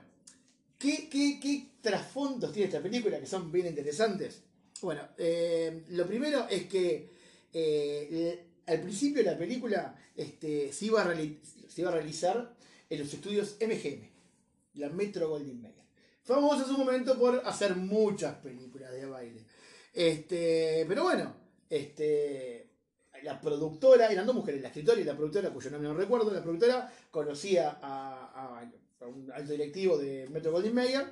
¿qué, qué, qué trasfondos tiene esta película que son bien interesantes? Bueno, eh, lo primero es que eh, al principio de la película este, se, iba a realizar en los estudios MGM, la Metro Goldwyn Mayer. Famosa en su momento por hacer muchas películas de baile. Este, pero bueno, este, la productora, eran dos mujeres, la escritora y la productora, cuyo nombre no recuerdo, la productora conocía a, a- directivo de Metro Goldwyn Mayer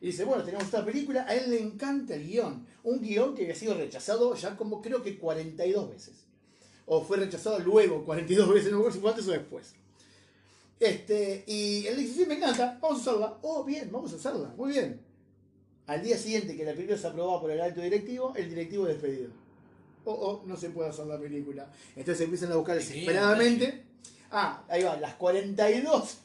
y dice, bueno, tenemos esta película, a él le encanta el guion, un guion que había sido rechazado ya como creo que 42 veces. O fue rechazado luego 42 veces, no me acuerdo si fue antes o después. Este, y él dice, sí, me encanta, vamos a hacerla. Oh, bien, vamos a hacerla, muy bien. Al día siguiente que la película se aprobaba por el alto directivo, el directivo es despedido. Oh, oh, no se puede hacer la película. Entonces empiezan a buscar desesperadamente. Ah, ahí va, las 42.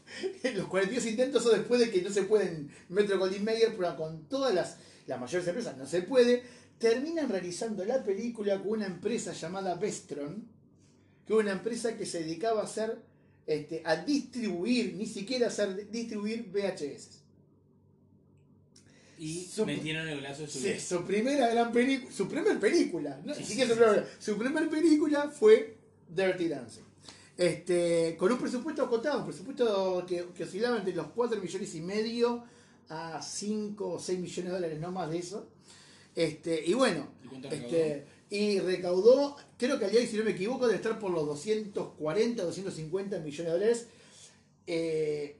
Los 42 intentos son después de que no se pueden Metro Goldwyn Mayer, pero con todas las, las mayores empresas no se puede. Terminan realizando la película con una empresa llamada Vestron, que es una empresa que se dedicaba a hacer, este, a distribuir, ni siquiera a hacer distribuir VHS. Y Su- metieron el golazo de su Sí, su primera gran película, su primer película, no, Sí, sí, su, primera, su primer película fue Dirty Dancing. Este, con un presupuesto acotado, un presupuesto que, que oscilaba entre los 4 millones y medio a 5 o 6 millones de dólares, no más de eso. Este, y bueno, ¿Y este, y recaudó, creo que al día si no me equivoco, debe estar por los 240, 250 millones de dólares. eh,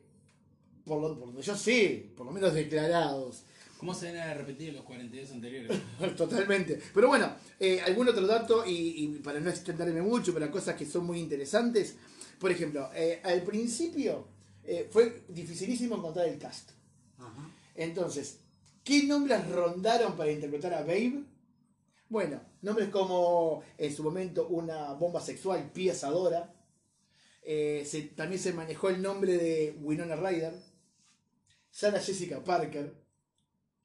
por, lo, por donde yo sé, por lo menos declarados. ¿Cómo se van a repetir los 42 anteriores? Totalmente. Pero bueno, eh, algún otro dato, y, y para no extenderme mucho, pero cosas que son muy interesantes. Por ejemplo, eh, al principio eh, fue dificilísimo encontrar el cast. Ajá. Entonces, ¿qué nombres rondaron para interpretar a Babe? Bueno, nombres como en su momento una bomba sexual, Pia Sadora. eh, se- también se manejó el nombre de Winona Ryder, Sarah Jessica Parker,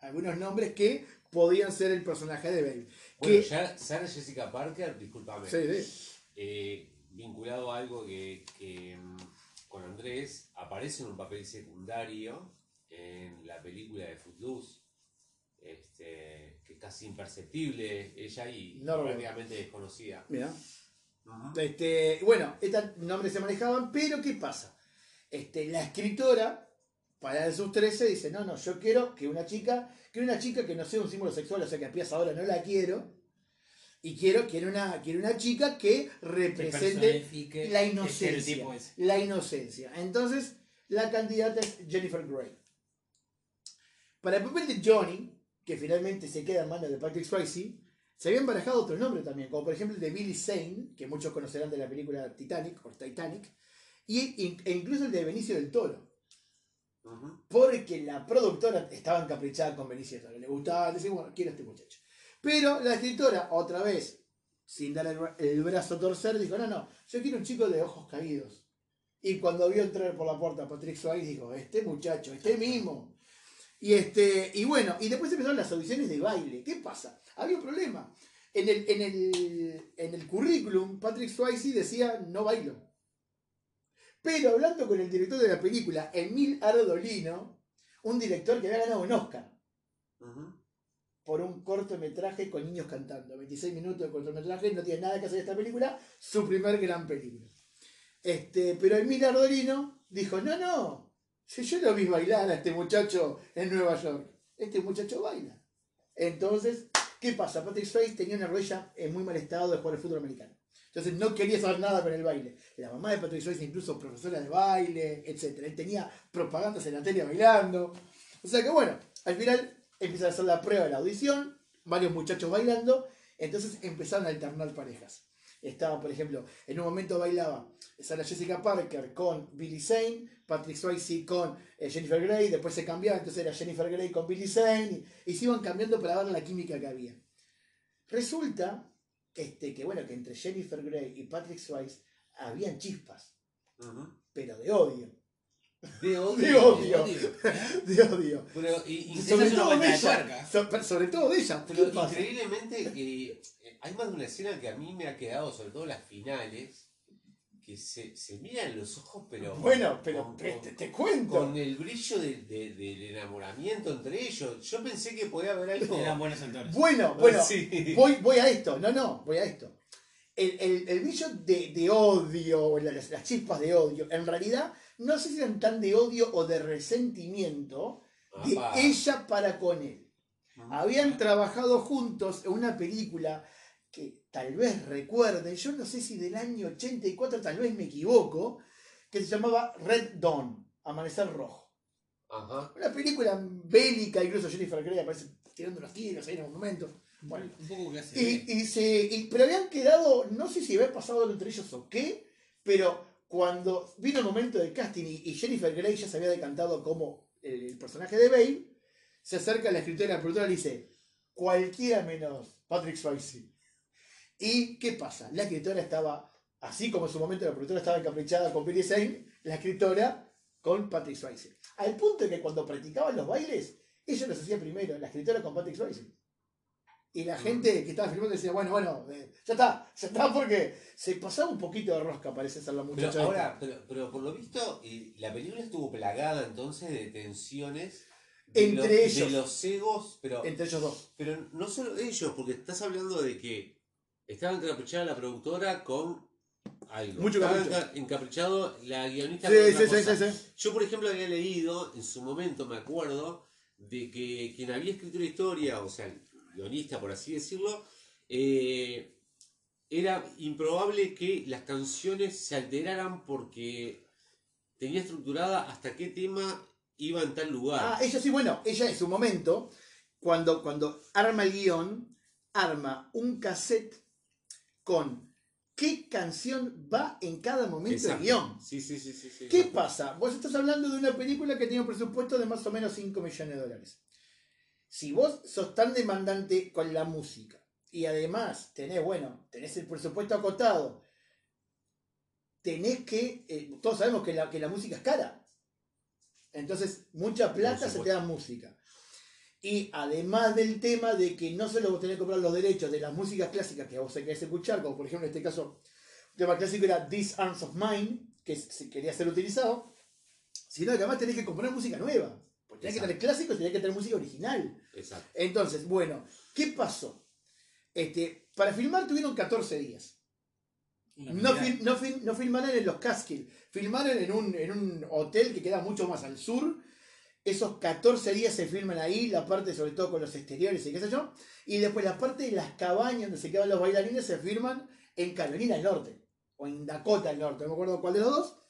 algunos nombres que podían ser el personaje de Babe. Bueno, Que- ya Sarah Jessica Parker, discúlpame, Sí, sí. eh, vinculado a algo que, que, mm, con Andrés, aparece en un papel secundario en la película de Footloose, este, que es casi imperceptible ella y No prácticamente desconocida. Mira. Este, bueno, estos nombres se manejaban, pero ¿qué pasa? Este, la escritora, para sus 13, dice, no, no, yo quiero que una chica, quiero una chica que no sea un símbolo sexual, o sea que a ahora no la quiero, y quiero, quiero, una, quiero una chica que Que represente la el inocencia. La inocencia. Entonces, la candidata es Jennifer Grey. Para el papel de Johnny, que finalmente se queda en manos de Patrick Swayze, se habían barajado otros nombres también, como por ejemplo el de Billy Zane, que muchos conocerán de la película Titanic, o Titanic, y, e incluso el de Benicio del Toro. Porque la productora estaba encaprichada con Benicio. Le gustaba, decía, bueno, quiero a este muchacho. Pero la escritora, otra vez, sin dar el brazo a torcer, dijo, no, no, yo quiero un chico de ojos caídos. Y cuando vio entrar por la puerta a Patrick Swayze, dijo, este muchacho, este mismo. Y, este, y bueno, y después empezaron las audiciones de baile. ¿Qué pasa? Había un problema. En el, en el, en el currículum, Patrick Swayze decía, no bailo. Pero hablando con el director de la película, Emil Ardolino, un director que había ganado un Oscar por un cortometraje con niños cantando. 26 minutos de cortometraje, no tiene nada que hacer esta película, su primer gran película. Este, pero Emil Ardolino dijo, no, no, si yo lo vi bailar a este muchacho en Nueva York, este muchacho baila. Entonces, ¿qué pasa? Patrick Swayze tenía una rodilla en muy mal estado de jugar al fútbol americano. Entonces no quería saber nada con el baile. La mamá de Patrick Swayze incluso profesora de baile, etc. Él tenía propagandas en la tele bailando. O sea que bueno, al final empiezan a hacer la prueba de la audición, varios muchachos bailando, entonces empezaron a alternar parejas. Estaban, por ejemplo, en un momento bailaba Sarah Jessica Parker con Billy Zane, Patrick Swayze con eh, Jennifer Grey, después se cambiaba, entonces era Jennifer Grey con Billy Zane, y, y se iban cambiando para ver la química que había. Resulta este, que, bueno, que entre Jennifer Grey y Patrick Swayze habían chispas, pero de odio, De odio. De odio. de odio. Pero, y- y- Esa sobre todo de ella, so- sobre todo de ella. ¿Qué Pero increíblemente, eh, hay más de una escena que a mí me ha quedado, sobre todo las finales, que se, se miran los ojos, pero. Bueno, pero con, te, con- te- te cuento. con el brillo de- de- del enamoramiento entre ellos. Yo pensé que podía haber algo. Eran buenos actores. Bueno, bueno, Sí. voy, voy a esto. No, no, voy a esto. El, el- el brillo de, de odio, o las, las chispas de odio, en realidad no sé si eran tan de odio o de resentimiento de ella para con él. Habían trabajado juntos en una película que tal vez recuerden, yo no sé si del año 84, tal vez me equivoco, que se llamaba Red Dawn, Amanecer Rojo. Ajá. Una película bélica, incluso Jennifer Grey aparece tirando los tiros ahí en un momento. Bueno, un poco y, B. y se, y- pero habían quedado, no sé si había pasado entre ellos o qué, pero cuando vino el momento del casting y, y Jennifer Grey ya se había decantado como el, el personaje de Babe, se acerca a la escritora y la productora y le dice, cualquiera menos Patrick Swayze. ¿Y qué pasa? La escritora estaba, así como en su momento la productora estaba encaprichada con Billy Zane, la escritora con Patrick Swayze. Al punto de que cuando practicaban los bailes, ella los hacía primero, la escritora con Patrick Swayze. Y la gente que estaba filmando decía, bueno, bueno, eh, ya está, ya está, porque se pasaba un poquito de rosca, parece ser la Pero muchacha. ahora, pero, pero por lo visto, eh, la película estuvo plagada entonces de tensiones de Entre los- de ellos. los egos, pero, Entre ellos dos. pero no solo ellos, porque estás hablando de que estaba encaprichada la productora con algo. Mucho estaba capricho. encaprichado la guionista Sí, con sí, otra sí, cosa. sí, sí. Yo, por ejemplo, había leído en su momento, me acuerdo, de que quien había escrito la historia, o sea, el guionista, por así decirlo, eh, era improbable que las canciones se alteraran porque tenía estructurada hasta qué tema iba en tal lugar. Ah, ella sí, bueno, ella en su momento, cuando, cuando arma el guion, arma un cassette con qué canción va en cada momento Exacto. del guion. Sí, sí, sí, sí. sí. ¿Qué pasa? Vos estás hablando de una película que tiene un presupuesto de más o menos 5 millones de dólares. Si vos sos tan demandante con la música y además tenés, bueno, tenés el presupuesto acotado, tenés que, eh, todos sabemos que la, que la música es cara. Entonces, mucha plata se te da música. Y además del tema de que no solo vos tenés que comprar los derechos de las músicas clásicas que vos querés escuchar, como por ejemplo en este caso, el tema clásico era These Arms of Mine, que se quería ser utilizado, sino que además tenés que comprar música nueva. Porque tenés que tener clásicos y tenés que tener música original. Exacto. Entonces, bueno, ¿qué pasó? Este, para filmar tuvieron 14 días. No, fil- no, fil- no filmaron en los Catskill, filmaron en un, en un hotel que queda mucho más al sur. Esos 14 días se filman ahí, la parte sobre todo con los exteriores y qué sé yo. Y después la parte de las cabañas donde se quedan los bailarines se filman en Carolina del Norte. O en Dakota del Norte, no me acuerdo cuál de los dos.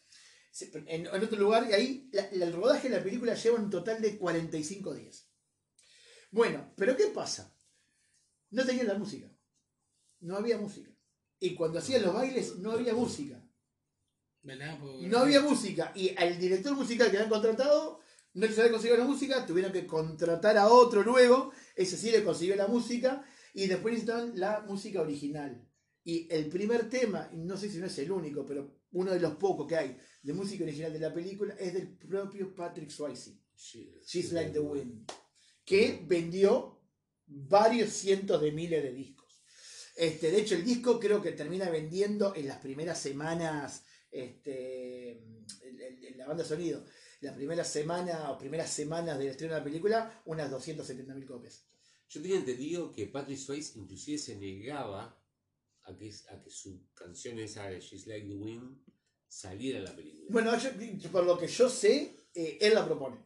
En, en otro lugar, y ahí la- el rodaje de la película lleva un total de 45 días. Bueno, pero ¿qué pasa? No tenían la música. No había música. Y cuando hacían los bailes no había música. No había música. Y al director musical que habían contratado no les había conseguido la música, tuvieron que contratar a otro luego. Ese sí le consiguió la música. Y después necesitaban la música original. Y el primer tema, no sé si no es el único, pero uno de los pocos que hay de música original de la película es del propio Patrick Swayze. She's Like the Wind, que vendió varios cientos de miles de discos. Este, de hecho, el disco creo que termina vendiendo en las primeras semanas, este, la banda de sonido, la primera semana o primeras semanas del estreno de la película, unas 270.000 copias. Yo tenía entendido que Patrick Swayze inclusive se negaba a que, a que su canción esa de She's Like the Wind saliera en la película. Bueno, yo- por lo que yo sé, eh, él la propone.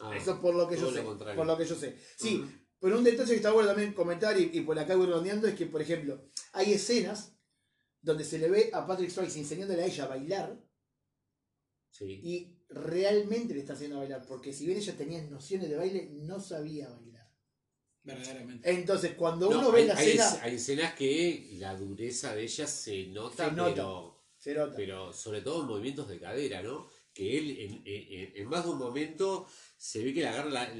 Ah, Eso por lo que yo todo sé. lo contrario. Por lo que yo sé. Sí, Ujú. Pero un detalle que está bueno también comentar y, y por acá voy redondeando es que, por ejemplo, hay escenas donde se le ve a Patrick Swayze enseñándole a ella a bailar Sí. y realmente le está haciendo bailar, porque si bien ella tenía nociones de baile, no sabía bailar. Verdaderamente. Entonces, cuando No, uno ve hay, la hay escena, es- hay escenas que la dureza de ella se nota, Se nota. pero se nota. pero sobre todo en movimientos de cadera, ¿no? Que él en, en- en más de un momento se ve que la agarra, la-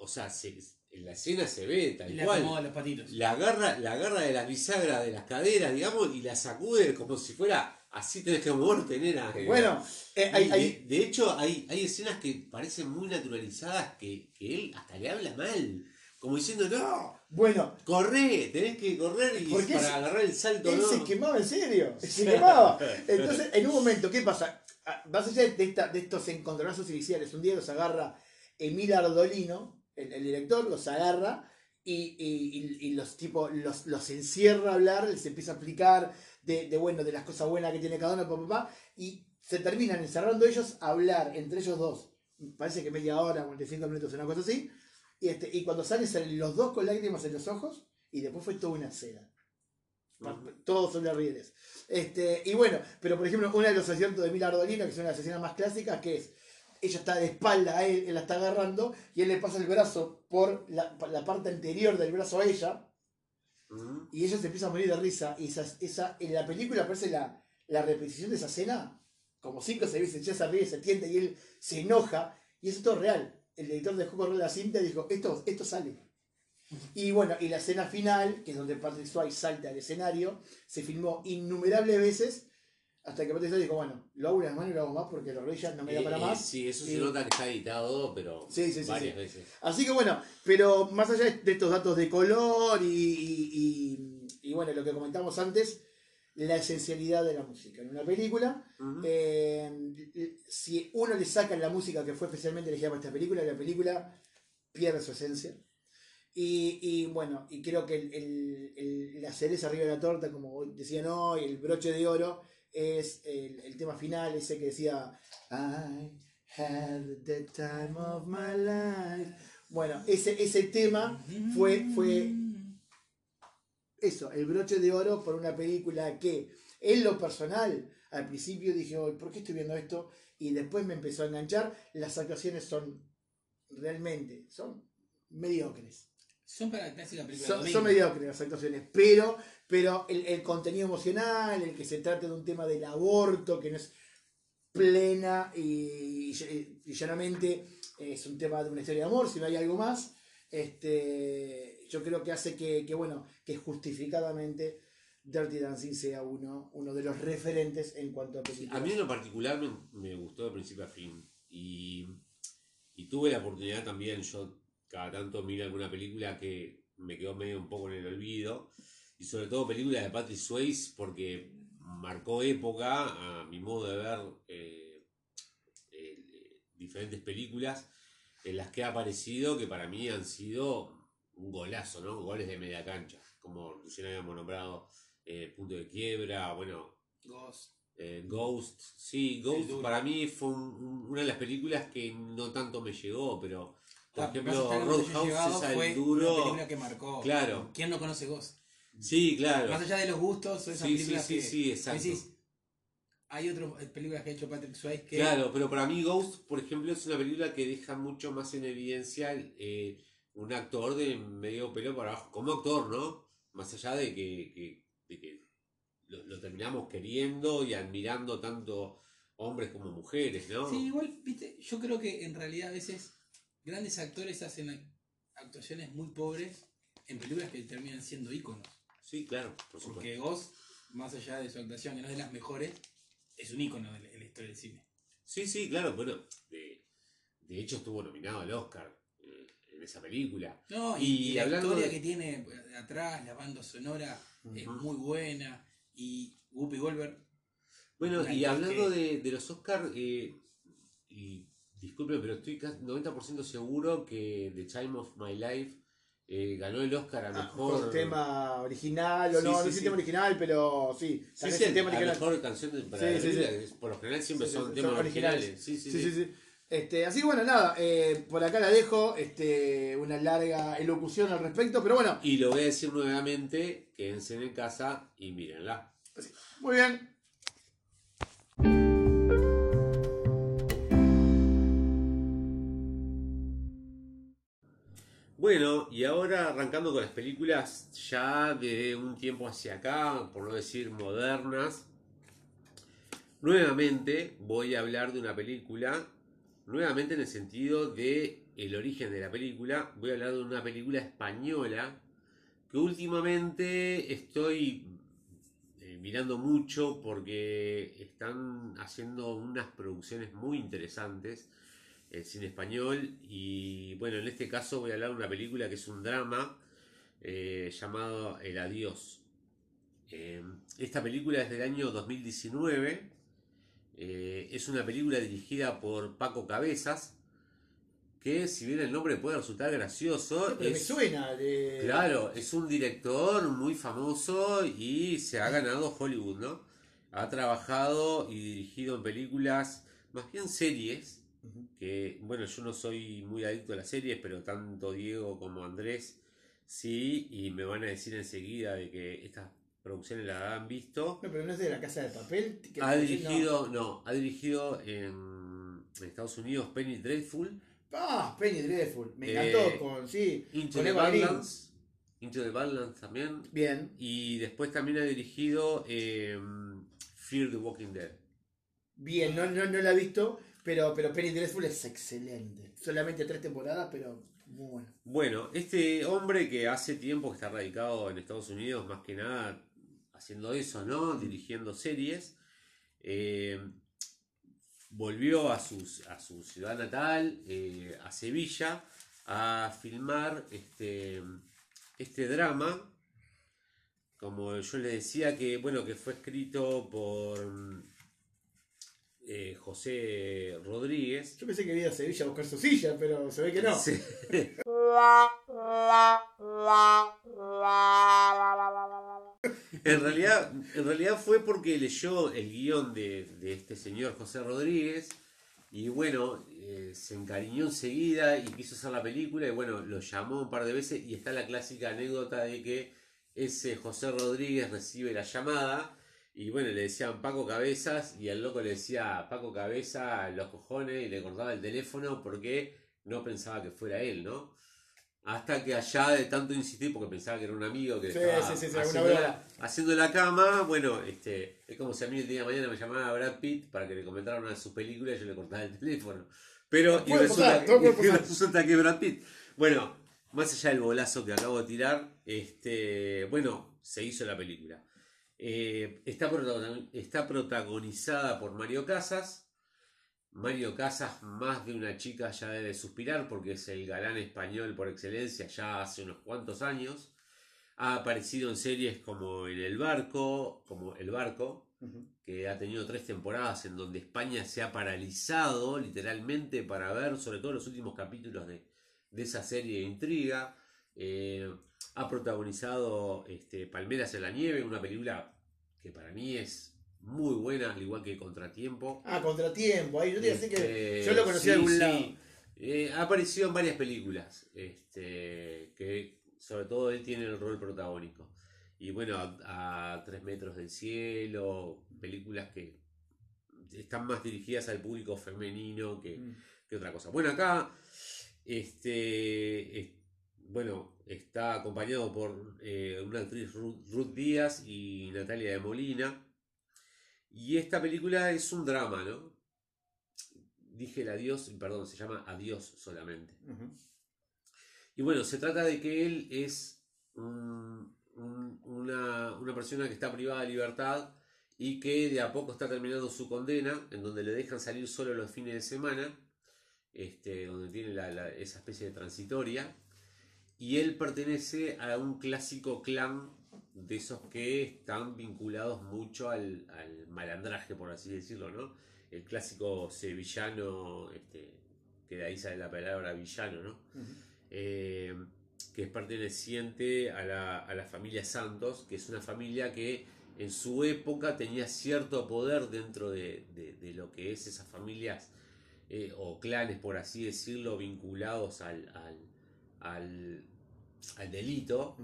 o sea, se- en la escena se ve tal Y le cual. los patitos. La agarra, la agarra de la bisagra de las caderas, digamos, y la sacude como si fuera así tenés que moverte, nena. Bueno, eh, hay, Y hay- de, de hecho, hay, hay escenas que parecen muy naturalizadas que, que él hasta le habla mal. Como diciendo, no, bueno, corre, tenés que correr y para agarrar el salto. él ¿no? se quemaba en serio, se quemaba. Entonces, en un momento, ¿qué pasa? Ah, Más allá de, esta- de estos encontronazos iniciales, un día los agarra Emil Ardolino, el, el director, los agarra y, y- y- y los tipo los, los encierra a hablar, les empieza a explicar de, de, bueno, de las cosas buenas que tiene cada uno, pa, pa, pa, y se terminan encerrando ellos a hablar entre ellos dos. Parece que media hora, 45 minutos, una cosa así. Y, este, y cuando salen, salen los dos con lágrimas en los ojos, y después fue toda una. Ujú. Todos son de rieles. Este, y bueno, pero por ejemplo, uno de los aciertos de Mila Ardolino, que son las escenas más clásicas, que es, ella está de espalda a él, él la está agarrando, y él le pasa el brazo por la, por la parte anterior del brazo a ella, Y ella se empieza a morir de risa. Y esa, esa, en la película aparece la, la repetición de esa escena, como cinco seis veces, ella se ríe, se tienta y él se enoja, y eso es todo real. El editor dejó correr la cinta dijo, esto, esto sale. Y bueno, y la escena final, que es donde Patrick Swayze salta al escenario, se filmó innumerables veces, hasta que Patrick Swayze dijo, bueno, lo hago una vez más y lo hago más porque la rodilla no me da para más. Sí, eso se nota que está editado, pero Sí, sí, sí, varias sí. veces. Así que bueno, pero más allá de estos datos de color y, y- y- y bueno, lo que comentamos antes, la esencialidad de la música en una película. Eh, si uno le saca la música que fue especialmente elegida para esta película, la película pierde su esencia. Y, y bueno, y creo que el- el- el- la cereza arriba de la torta, como decían hoy, el broche de oro, es el, el tema final, ese que decía I had the time of my life. Bueno, ese, ese tema fue, fue eso, el broche de oro por una película que, en lo personal, al principio dije, "Ay, ¿por qué estoy viendo esto? Y después me empezó a enganchar. Las actuaciones son realmente, son mediocres. Son para la clásica película. Son, son mediocres las actuaciones, pero, pero el, el contenido emocional, el que se trate de un tema del aborto, que no es plena y, y- y llanamente es un tema de una historia de amor, si no hay algo más, este, yo creo que hace que, que, bueno, que justificadamente Dirty Dancing sea uno, uno de los referentes en cuanto a películas. a mí en lo particular me, me gustó de principio a fin. Y, y tuve la oportunidad también, yo cada tanto miro alguna película que me quedó medio un poco en el olvido. Y sobre todo películas de Patrick Swayze porque marcó época a mi modo de ver eh, eh, diferentes películas en las que ha aparecido que para mí han sido un golazo, ¿no? Goles de media cancha, como recién habíamos nombrado eh, Punto de Quiebra, bueno, Ghost. Ghost, sí, Ghost para mí fue un- un- una de las películas que no tanto me llegó, pero por ejemplo Roadhouse es el Una duro. película que marcó. Claro. ¿Quién no conoce Ghost? Sí, claro. Más allá de los gustos, son esas Sí, sí, películas sí, que. sí, exacto. decís, hay otras películas que ha hecho Patrick Swayze que. Claro, pero para mí Ghost, por ejemplo, es una película que deja mucho más en evidencia eh, un actor de medio pelo para abajo, como actor, ¿no? Más allá de que, que- de que lo, lo terminamos queriendo y admirando tanto hombres como mujeres, ¿no? Sí, igual, viste, yo creo que en realidad a veces grandes actores hacen actuaciones muy pobres en películas que terminan siendo íconos. Sí, claro, por supuesto. Porque Ghost, más allá de su actuación, que no es de las mejores, es un ícono de la, en la historia del cine. Sí, sí, claro, bueno, de, de hecho estuvo nominado al Oscar eh, en esa película. No, y, la historia de- que tiene de atrás, la banda sonora es muy buena. Y Whoopi Goldberg, Bueno, y que- hablando de, de los Oscars, y disculpe, pero estoy casi 90% seguro que The Time of My Life eh, ganó el Oscar a Ah, mejor, mejor tema original, o Sí, no, sí, no es el tema original, pero sí, Sí, sí, el tema original. mejor canción de, para Sí, la sí, película, sí. que por lo general siempre son temas son originales. originales. Sí, sí, Sí, sí. sí, sí. Este, así que bueno, nada, eh, por acá la dejo, este, una larga elocución al respecto, pero bueno, Y lo voy a decir nuevamente, quédense en casa y mírenla. muy bien. Bueno, y ahora arrancando con las películas ya de un tiempo hacia acá, por no decir modernas. Nuevamente voy a hablar de una película, nuevamente en el sentido de el origen de la película, voy a hablar de una película española que últimamente estoy eh, mirando mucho porque están haciendo unas producciones muy interesantes el cine español y bueno, en este caso voy a hablar de una película que es un drama eh, llamado El Adiós. Eh, esta película es del año 2019, eh, es una película dirigida por Paco Cabezas, que si bien el nombre puede resultar gracioso, Pero me es- suena de. Claro, es un director muy famoso y se ha ganado Hollywood, ¿no? Ha trabajado y dirigido en películas, más bien series, Que, bueno, yo no soy muy adicto a las series, pero tanto Diego como Andrés sí, y me van a decir enseguida de que estas producciones las han visto. No, pero no es de la casa de papel. que- Ha dirigido, no, ha dirigido en, Estados Unidos Penny Dreadful, Ah, Penny Dreadful. Me Eh, encantó con, sí, Into con the. Badlands, Into the Badlands también, Bien. Y después también ha dirigido eh, Fear the Walking Dead. Bien, no, no, no la he visto, pero, pero Penny Dreadful es excelente. Solamente tres temporadas, pero muy bueno. Bueno, este hombre que hace tiempo que está radicado en Estados Unidos, más que nada haciendo eso, ¿no? Dirigiendo series. eh, volvió a, sus, a su ciudad natal, eh, a Sevilla, a filmar este, este drama. Como yo le decía que, bueno, que fue escrito por eh, José Rodríguez. Yo pensé que iba a Sevilla a buscar su silla, pero se ve que no. Sí. En realidad, en realidad fue porque leyó el guion de, de este señor José Rodríguez y bueno, eh, se encariñó enseguida y quiso hacer la película y bueno, lo llamó un par de veces y está la clásica anécdota de que ese José Rodríguez recibe la llamada y bueno, le decían Paco Cabezas y el loco le decía Paco Cabeza los cojones y le cortaba el teléfono porque no pensaba que fuera él, ¿no? Hasta que allá de tanto insistir, porque pensaba que era un amigo que Sí, estaba sí, sí, haciendo, la, haciendo la cama, bueno, este, es como si a mí el día de mañana me llamara Brad Pitt para que le comentara una de sus películas y yo le cortaba el teléfono. Pero y resulta, pasar, y que Brad Pitt. Bueno, más allá del bolazo que acabo de tirar, este, bueno, se hizo la película. Eh, está, está protagonizada por Mario Casas. Mario Casas, más de una chica ya debe suspirar porque es el galán español por excelencia ya hace unos cuantos años. Ha aparecido en series como En el Barco, como El Barco, que ha tenido tres temporadas en donde España se ha paralizado literalmente para ver sobre todo los últimos capítulos de, de esa serie de intriga. Eh, ha protagonizado este, Palmeras en la Nieve, una película que para mí es muy buena, al igual que Contratiempo. Ah, contratiempo. Ahí yo te decir que Este, yo lo conocí sí, de algún sí. lado. Eh, ha aparecido en varias películas, este, que sobre todo él tiene el rol protagónico. Y bueno, a, a Tres metros del cielo, películas que están más dirigidas al público femenino que, Mm. que otra cosa. Bueno, acá, este, es- bueno, está acompañado por eh, una actriz Ruth, Ruth Díaz y Natalia de Molina. Y esta película es un drama, ¿no? Dije el adiós, perdón, se llama Adiós solamente. Y bueno, se trata de que él es un- un- una, una persona que está privada de libertad y que de a poco está terminando su condena, en donde le dejan salir solo los fines de semana, este, donde tiene la- la- esa especie de transitoria. Y él pertenece a un clásico clan de esos que están vinculados mucho al, al malandraje, por así decirlo, ¿no? El clásico sevillano, este, que de ahí sale la palabra villano, ¿no? Eh, que es perteneciente a la, a la familia Santos, que es una familia que en su época tenía cierto poder dentro de, de- de lo que es esas familias eh, o clanes, por así decirlo, vinculados al, al, al- al delito.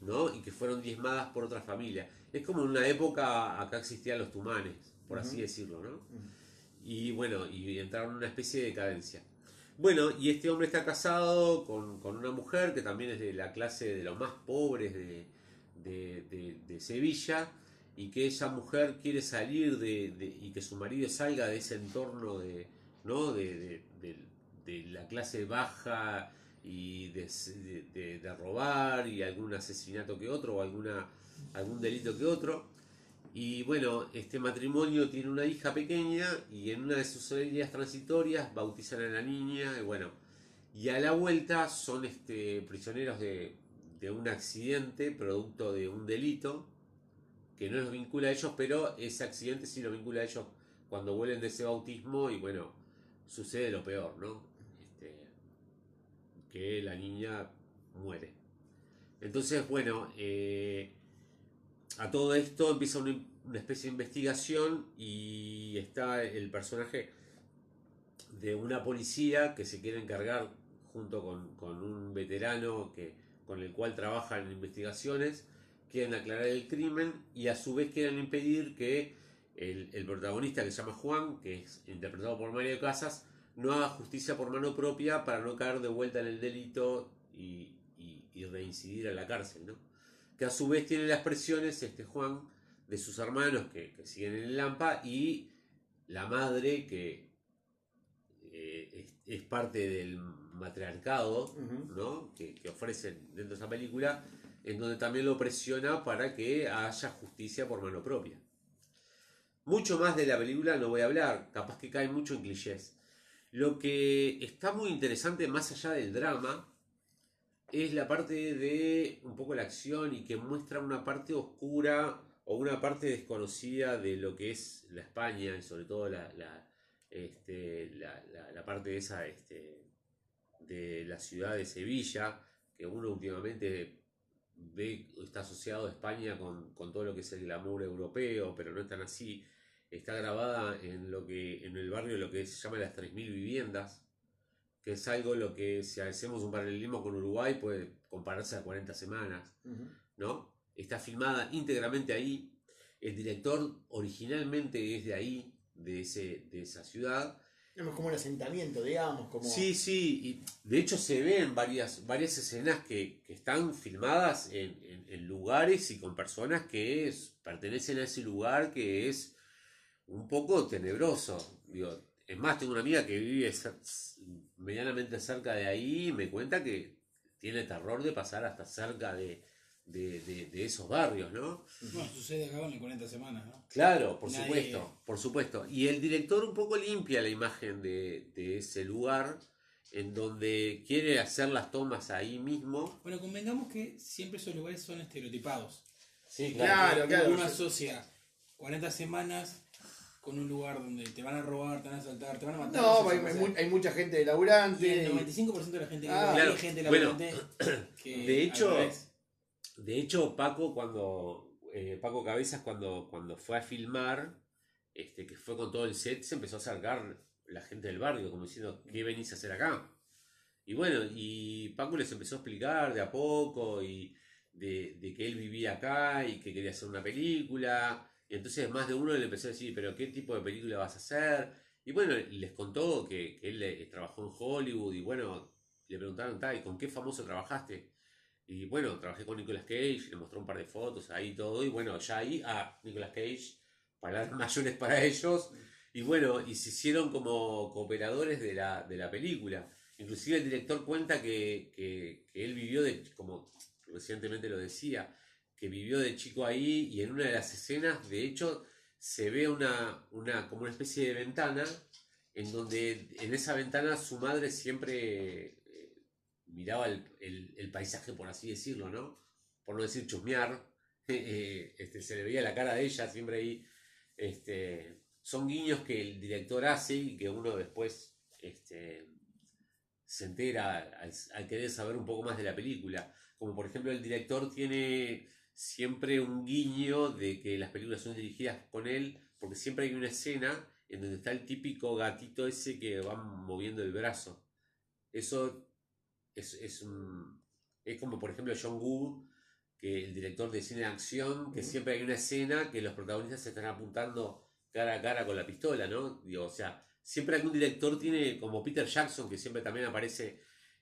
¿no? Y que fueron diezmadas por otras familias. Es como en una época acá existían los tumanes, por así decirlo, ¿no? Y bueno, y entraron en una especie de decadencia. Bueno, y este hombre está casado con, con una mujer que también es de la clase de los más pobres de, de- de- de Sevilla, y que esa mujer quiere salir de, y que su marido salga de ese entorno de, ¿no? de la clase baja y de, robar y algún asesinato que otro o alguna, algún delito que otro. Y bueno, este matrimonio tiene una hija pequeña y en una de sus días transitorias bautizan a la niña y bueno, y a la vuelta son este, prisioneros de, de un accidente producto de un delito que no los vincula a ellos, pero ese accidente sí los vincula a ellos cuando vuelven de ese bautismo y bueno, sucede lo peor, ¿no? Que la niña muere. Entonces, bueno, eh, a todo esto empieza una, especie de investigación y está el personaje de una policía que se quiere encargar junto con, con un veterano que, con el cual trabajan en investigaciones, quieren aclarar el crimen y a su vez quieren impedir que el, el protagonista que se llama Juan, que es interpretado por Mario Casas, no haga justicia por mano propia para no caer de vuelta en el delito y, y- y reincidir a la cárcel, ¿no? que a su vez tiene las presiones, este Juan, de sus hermanos que, que siguen en el Lampa y la madre que eh, es, es parte del matriarcado. ¿no? que, que ofrecen dentro de esa película, en donde también lo presiona para que haya justicia por mano propia. Mucho más de la película no voy a hablar, capaz que cae mucho en clichés. Lo que está muy interesante más allá del drama es la parte de un poco la acción y que muestra una parte oscura o una parte desconocida de lo que es la España y sobre todo la, la, este, la, parte esa este, de la ciudad de Sevilla, que uno últimamente ve, está asociado a España con, con todo lo que es el glamour europeo, pero no es tan así. Está grabada en lo que en el barrio lo que se llama las 3.000 viviendas, que es algo lo que si hacemos un paralelismo con Uruguay puede compararse a 40 semanas, Ujú. ¿no? Está filmada íntegramente ahí. El director originalmente es de ahí, de, ese, de esa ciudad. Es como un asentamiento, digamos, como... Sí, sí, y de hecho se ven varias, varias escenas que, que están filmadas en, en- en lugares y con personas que es- pertenecen a ese lugar que es un poco tenebroso. Digo, es más, tengo una amiga que vive medianamente cerca de ahí y me cuenta que tiene terror de pasar hasta cerca de, de, de- de esos barrios, ¿no? Bueno, sucede acá con el 40 semanas, ¿no? Claro, por Nadie- supuesto, por supuesto. Y el director un poco limpia la imagen de, de ese lugar en donde quiere hacer las tomas ahí mismo. Bueno, convengamos que siempre esos lugares son estereotipados. Sí, Claro, claro. Uno asocia 40 semanas con un lugar donde te van a robar, te van a asaltar, te van a matar. No, sé hay, hay mucha gente Y el laburante. 95% de la gente que Ah, claro. gente Bueno, laburante. que de hecho. De hecho, Paco cuando eh, Paco Cabezas cuando, cuando fue a filmar, este, que fue con todo el set, se empezó a acercar la gente del barrio, como diciendo, ¿qué venís a hacer acá? Y bueno, y Paco les empezó a explicar de a poco y de, de que él vivía acá y que quería hacer una película. Y entonces más de uno le empezó a decir, pero ¿qué tipo de película vas a hacer? Y bueno, les contó que, él eh, trabajó en Hollywood y bueno, le preguntaron, "Ta, ¿y con qué famoso trabajaste? Y bueno, trabajé con Nicolas Cage, le mostró un par de fotos ahí todo, y bueno, ya ahí, ah, Nicolas Cage, palabras mayores para ellos, y bueno, y se hicieron como cooperadores de la, de la película. Inclusive el director cuenta que, que- que él vivió de, como recientemente lo decía, que vivió de chico ahí y en una de las escenas, de hecho, se ve una, una como una especie de ventana en donde en esa ventana su madre siempre eh, miraba el, el- paisaje, por así decirlo, ¿no? Por no decir chusmear. este, se le veía la cara de ella siempre ahí. Este, son guiños que el director hace y que uno después este, se entera al querer saber un poco más de la película. Como por ejemplo el director tiene siempre un guiño de que las películas son dirigidas con él, porque siempre hay una escena en donde está el típico gatito ese que va moviendo el brazo. Eso es, es, un- es como por ejemplo John Woo, que el director de cine de acción, que siempre hay una escena que los protagonistas se están apuntando cara a cara con la pistola, ¿no? Digo, o sea, siempre algún director tiene, como Peter Jackson, que siempre también aparece.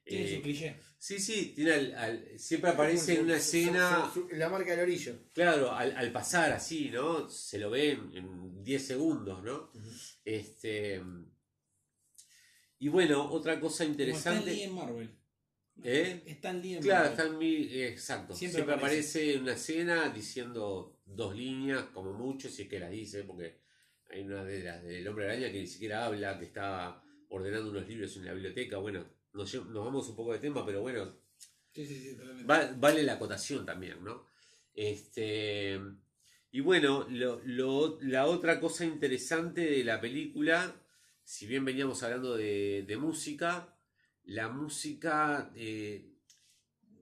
Tiene eh, su cliché. sí, sí, tiene al- al- siempre aparece en una escena. Su- su- La marca del orillo. Claro, al, al pasar así, ¿no? Se lo ven en 10 segundos, ¿no? Este. Y bueno, otra cosa Como Stan Lee interesante. en Marvel. ¿Eh? Stan Lee en Claro, Marvel. Stan Lee, exacto. Siempre Siempre, aparece. aparece en una escena diciendo dos líneas, como mucho, si es que las dice, porque hay una de las del hombre araña que ni siquiera habla, que está ordenando unos libros en la biblioteca. Bueno, nos, nos vamos un poco de tema, pero bueno, Sí, sí, sí, totalmente. Va- vale la acotación también, ¿no? Este, y bueno, lo- lo- la otra cosa interesante de la película, si bien veníamos hablando de, de música, la música eh,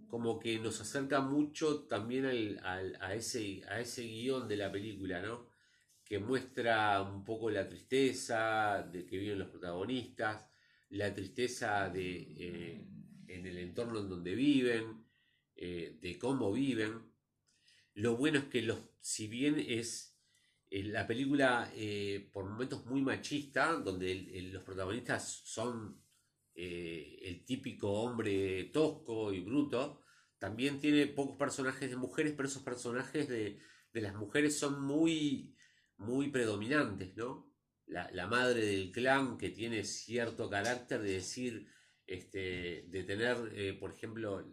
como que nos acerca mucho también al- al- a, ese, a ese guion de la película, ¿no? Que muestra un poco la tristeza de que viven los protagonistas, la tristeza de, eh, en el entorno en donde viven, eh, de cómo viven. Lo bueno es que los, si bien es eh, la película por momentos muy machista, donde los protagonistas son el típico hombre tosco y bruto, también tiene pocos personajes de mujeres, pero esos personajes de, de las mujeres son muy, muy predominantes, ¿no? La, la madre del clan que tiene cierto carácter de decir, este, de tener, eh, por ejemplo,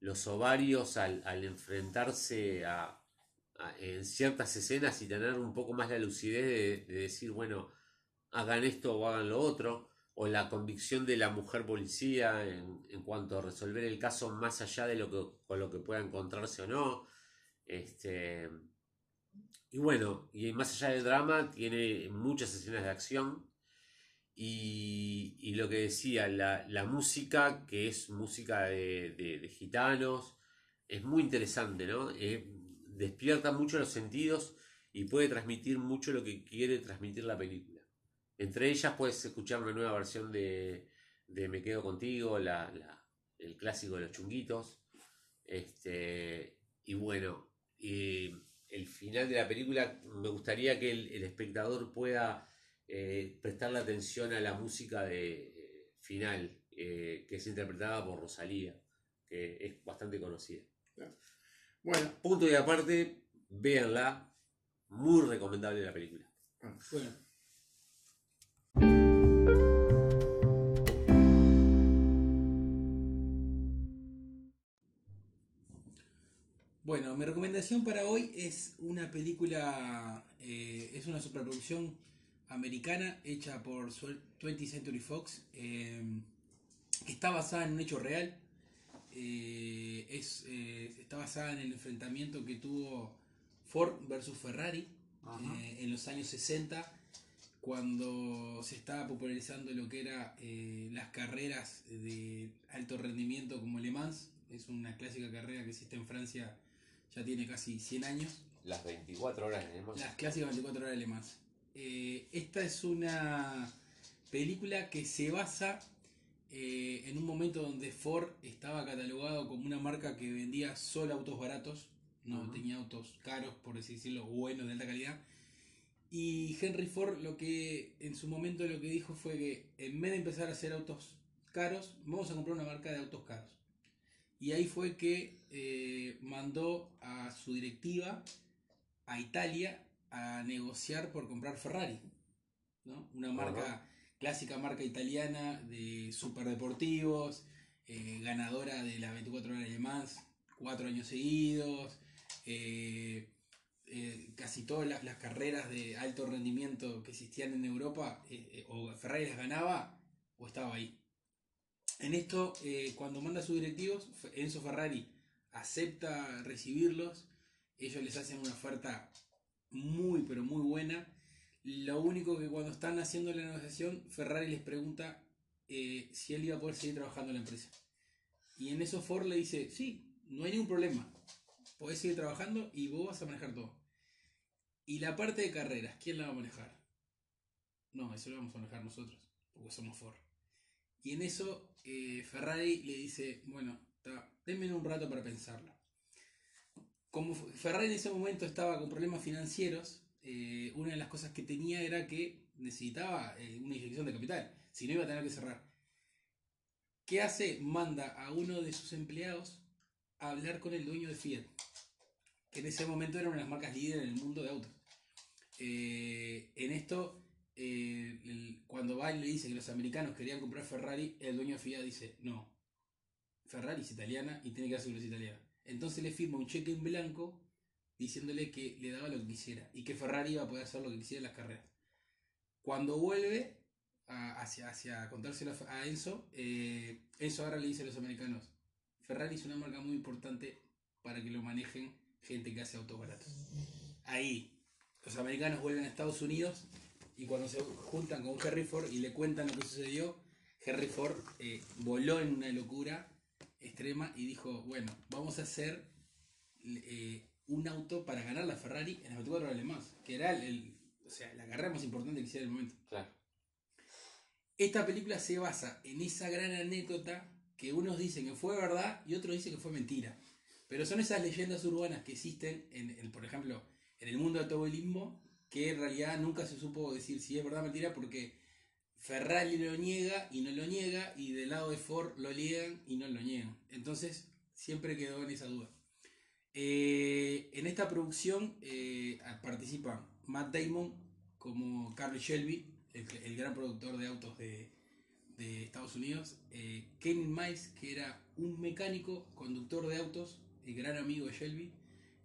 los ovarios al, al enfrentarse a, a- en ciertas escenas y tener un poco más la lucidez de, de decir, bueno, hagan esto o hagan lo otro, o la convicción de la mujer policía en, en cuanto a resolver el caso más allá de lo que, con lo que pueda encontrarse o no. Este, y bueno, y más allá del drama, tiene muchas escenas de acción. Y, y lo que decía, la, música, que es música de, gitanos, es muy interesante, ¿no? Eh, despierta mucho los sentidos y puede transmitir mucho lo que quiere transmitir la película. Entre ellas puedes escuchar una nueva versión de, de Me Quedo Contigo, la, el clásico de los chunguitos. Este, y bueno, el final de la película me gustaría que el, el espectador pueda eh, prestarle atención a la música de eh, final, eh, que es interpretada por Rosalía, que es bastante conocida. Bueno, Punto y aparte, véanla, muy recomendable la película. Bueno, Bueno, mi recomendación para hoy es una película, eh, es una superproducción americana hecha por 20th Century Fox, eh, que está basada en un hecho real. Eh, es, eh, está basada en el enfrentamiento que tuvo Ford versus Ferrari eh, en los años 60, cuando se estaba popularizando lo que era eh, las carreras de alto rendimiento como Le Mans. Es una clásica carrera que existe en Francia, ya tiene casi 100 años. Las 24 horas de Mans. Las clásicas 24 horas de Le Mans. Eh, esta es una película que se basa eh, en un momento donde Ford estaba catalogado como una marca que vendía solo autos baratos, no tenía autos caros, por así decirlo, buenos, de alta calidad. Y Henry Ford lo que en su momento lo que dijo fue que en vez de empezar a hacer autos caros, vamos a comprar una marca de autos caros. Y ahí fue que eh, mandó a su directiva a Italia a negociar por comprar Ferrari, ¿no? Una marca, clásica marca italiana de superdeportivos, eh, ganadora de la 24 horas de Mans, cuatro años seguidos, eh, eh, casi todas las, las carreras de alto rendimiento que existían en Europa, o Ferrari las ganaba o estaba ahí. En esto, eh, cuando manda sus directivos, Enzo Ferrari acepta recibirlos, ellos les hacen una oferta muy, pero muy buena. Lo único que cuando están haciendo la negociación, Ferrari les pregunta eh, si él iba a poder seguir trabajando en la empresa. Y en eso Ford le dice, sí, no hay ningún problema. Podés seguir trabajando y vos vas a manejar todo. Y la parte de carreras, ¿quién la va a manejar? No, eso lo vamos a manejar nosotros, porque somos Ford. Y en eso eh, Ferrari le dice, bueno, ta, denme un rato para pensarlo. Como Ferrari en ese momento estaba con problemas financieros, eh, una de las cosas que tenía era que necesitaba eh, una inyección de capital, si no iba a tener que cerrar. ¿Qué hace? Manda a uno de sus empleados a hablar con el dueño de Fiat, que en ese momento era una de las marcas líderes en el mundo de autos. En esto, eh, el- cuando va y le dice que los americanos querían comprar Ferrari, el dueño de Fiat dice, no, Ferrari es italiana y tiene que dar seguridad italiana. Entonces le firma un cheque en blanco diciéndole que le daba lo que quisiera y que Ferrari iba a poder hacer lo que quisiera en las carreras. Cuando vuelve a- hacia, contárselo a Enzo, eh, Enzo ahora le dice a los americanos, Ferrari es una marca muy importante para que lo manejen gente que hace autos baratos. Ahí, los americanos vuelven a Estados Unidos y cuando se juntan con Henry Ford y le cuentan lo que sucedió, Henry Ford eh, voló en una locura extrema y dijo, bueno, vamos a hacer eh, un auto para ganar la Ferrari en las 24 horas que era el, el- o sea, la carrera más importante que hiciera en el momento. Claro. Esta película se basa en esa gran anécdota que unos dicen que fue verdad y otros dicen que fue mentira. Pero son esas leyendas urbanas que existen, en, en, por ejemplo, en el mundo del automovilismo, que en realidad nunca se supo decir si es verdad o mentira porque Ferrari lo niega y no lo niega y del lado de Ford lo niegan y no lo niegan. Entonces siempre quedó en esa duda. Eh, en esta producción eh, participan Matt Damon como Carl Shelby, el, el gran productor de autos de, Estados Unidos, eh, Kevin Miles, que era un mecánico, conductor de autos, y gran amigo de Shelby.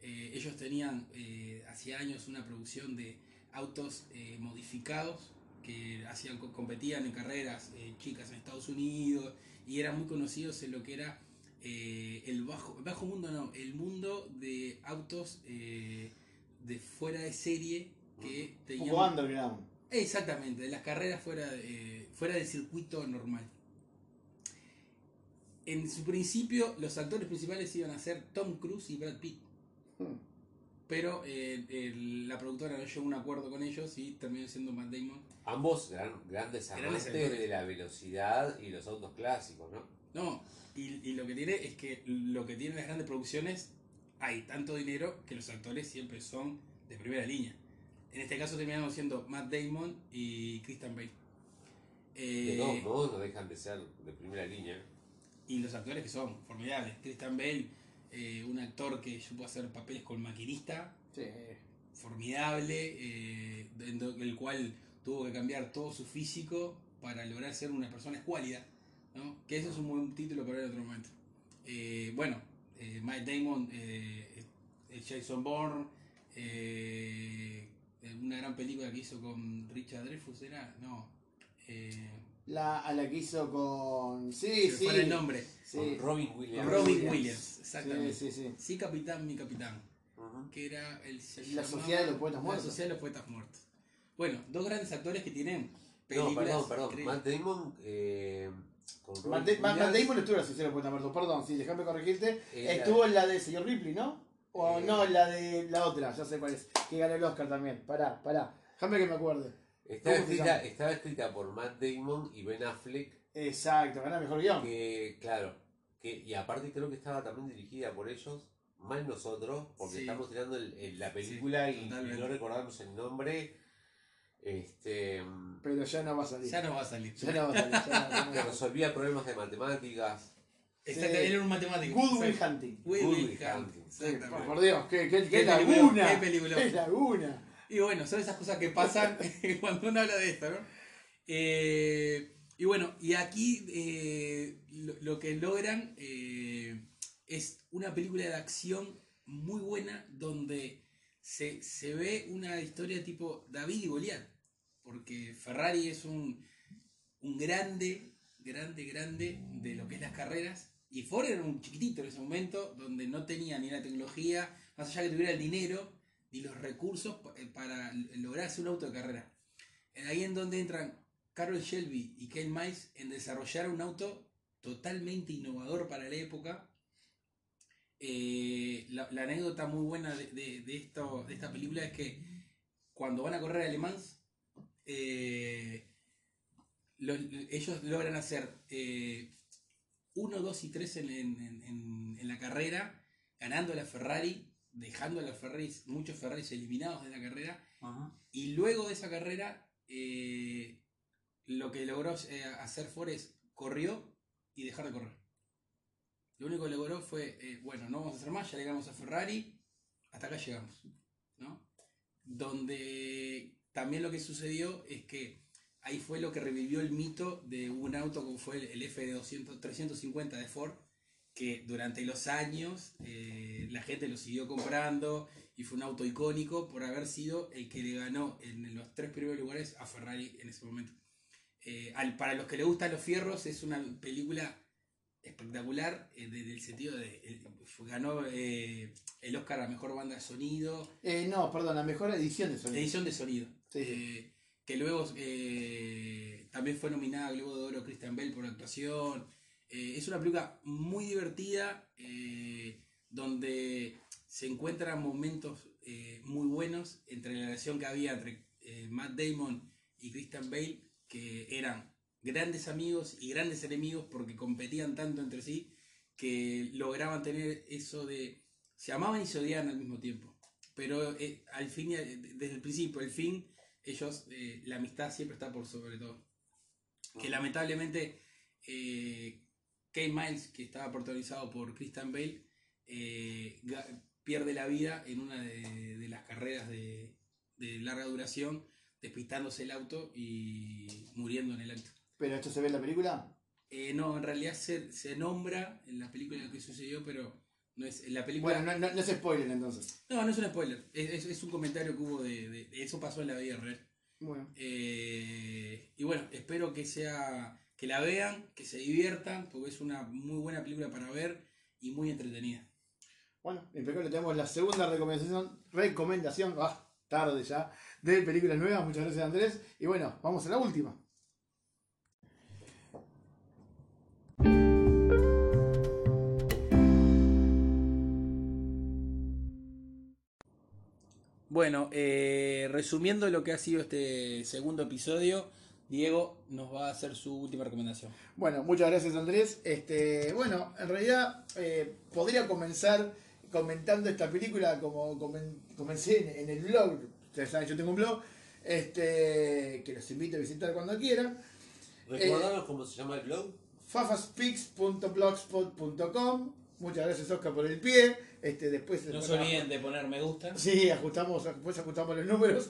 Eh, ellos tenían eh, hacía años una producción de autos eh, modificados que hacían co- competían en carreras eh, chicas en Estados Unidos y eran muy conocidos en lo que era el bajo bajo mundo no el mundo de autos de fuera de serie que Un tenían poco underground. Exactamente, de las carreras fuera, de- fuera del circuito normal. En su principio, los actores principales iban a ser Tom Cruise y Brad Pitt. Hmm. Pero eh, el- la productora no llegó a un acuerdo con ellos y terminó siendo Matt Damon. Ambos gran- grandes Grandes amantes actores. de la velocidad y los autos clásicos, ¿no? No, y, y lo que tiene es que lo que tienen las grandes producciones, hay tanto dinero que los actores siempre son de primera línea. En este caso terminaron siendo Matt Damon y Christian Bale. De Eh, todos modos no dejan de ser de primera línea. Y los actores que son formidables. Christian Bale, eh, un actor que supo hacer papeles con maquinista, Sí. formidable, eh, el cual tuvo que cambiar todo su físico para lograr ser una persona escuálida. ¿no? Que eso es un buen título para ver en otro momento. Eh, bueno, eh, Mike Damon Jason Bourne, una gran película que hizo con Richard Dreyfuss, ¿era? No. La, a la que hizo con. Sí, sí. el nombre. Sí. Con Robin Williams. Con Robin Williams. Williams, exactamente. Sí, sí, sí. Sí, capitán, mi capitán. Ujú. Que era el. La Sociedad de los Poetas Muertos. La Sociedad de los Poetas Muertos. Bueno, dos grandes actores que tienen No, películas. perdón, perdón. increíbles. Matt Damon eh, con Robin Matt Matt- Damon estuvo en la Sociedad de los Poetas Muertos, perdón, sí, déjame corregirte. Era- Estuvo en la de señor Ripley, ¿no? O Eh. no, en la de la otra, ya sé cuál es. Que ganó el Oscar también. Pará, pará. Déjame que me acuerde. Estaba ¿Cómo se escrita, estaba escrita por Matt Damon y Ben Affleck, Exacto, el mejor guion. que, claro, que, y aparte creo que estaba también dirigida por ellos, más nosotros, porque Sí. estamos tirando el- el- la película y- y, totalmente. no recordamos el nombre. Este, Pero ya no va a salir. Ya no va a salir. Ya no va a salir. ya no- que resolvía problemas de matemáticas. Exacto, Sí. él era un matemático. Good Will. Hunting. Good Will Hunting, Hunting. Sí, exactamente. por, Dios, qué, qué, qué Qué laguna. qué peliculón. Qué laguna. Y bueno, son esas cosas que pasan cuando uno habla de esto, ¿no? Eh, y bueno, y aquí eh, lo, lo que logran eh, es una película de acción muy buena donde se, se ve una historia tipo David y Goliat. Porque Ferrari es un, un grande, grande, grande de lo que es las carreras. Y Ford era un chiquitito en ese momento, donde no tenía ni la tecnología, más allá que tuviera el dinero, ni los recursos eh, para l- lograr hacer un auto de carrera. Eh, Ahí en donde entran Carol Shelby y Ken Miles en desarrollar un auto totalmente innovador para la época. Eh, la, anécdota muy buena de, esta película es que cuando van a correr a ellos logran hacer 1, 2 y 3 en, en- en- en la carrera, ganando la Ferrari, dejando a los Ferraris, muchos Ferraris eliminados de la carrera, y luego de esa carrera, eh, lo que logró eh, hacer Ford es corrió y dejar de correr. Lo único que logró fue, eh, bueno, no vamos a hacer más, ya llegamos a Ferrari, hasta acá llegamos. ¿no? Donde también lo que sucedió es que ahí fue lo que revivió el mito de un auto como fue el, el F350 de Ford, que durante los años eh, la gente lo siguió comprando y fue un auto icónico por haber sido el que le ganó en los tres primeros lugares a Ferrari en ese momento. Eh, al- para los que le gustan los fierros es una película espectacular eh, desde el sentido de el- ganó eh, el Oscar a mejor banda de sonido Eh, no, perdón, la mejor edición de sonido. edición de sonido Sí, sí. Eh, que luego eh, también fue nominada a Globo de Oro Christian Bell por actuación Eh, es una película muy divertida eh, donde se encuentran momentos eh, muy buenos entre la relación que había entre Matt Damon y Christian Bale que eran grandes amigos y grandes enemigos porque competían tanto entre sí que lograban tener eso de se amaban y se odiaban al mismo tiempo. Pero al fin desde el principio el fin ellos la amistad siempre está por sobre todo. Que lamentablemente Kate Miles que estaba protagonizado por Christian Bale eh, pierde la vida en una de, de las carreras de, de larga duración despistándose el auto y muriendo en el acto Pero esto se ve en la película. eh, no, en realidad se, se nombra en la película lo que sucedió, pero no es en la película. Bueno, no, no, no es spoiler entonces. no, no es un spoiler. Es, es- es un comentario que hubo de, de- de eso pasó en la vida real. Bueno. Eh, y bueno, espero que sea que la vean, que se diviertan, porque es una muy buena película para ver y muy entretenida. Bueno, impecable, tenemos la segunda recomendación, recomendación, ah, tarde ya, de películas nuevas. Muchas gracias Andrés. Y bueno, vamos a la última. Bueno, eh, resumiendo lo que ha sido este segundo episodio, Diego nos va a hacer su última recomendación. Bueno, muchas gracias Andrés. Este, bueno, en realidad eh, podría comenzar comentando esta película como comen- comencé en, en el blog. Ustedes saben, yo tengo un blog este, que los invito a visitar cuando quieran. ¿Recordanos cómo se llama el blog? fafaspix.blogspot.com Muchas gracias Oscar por el pie. Este, después No se olviden de poner me gusta. Sí, ajustamos, después ajustamos los números.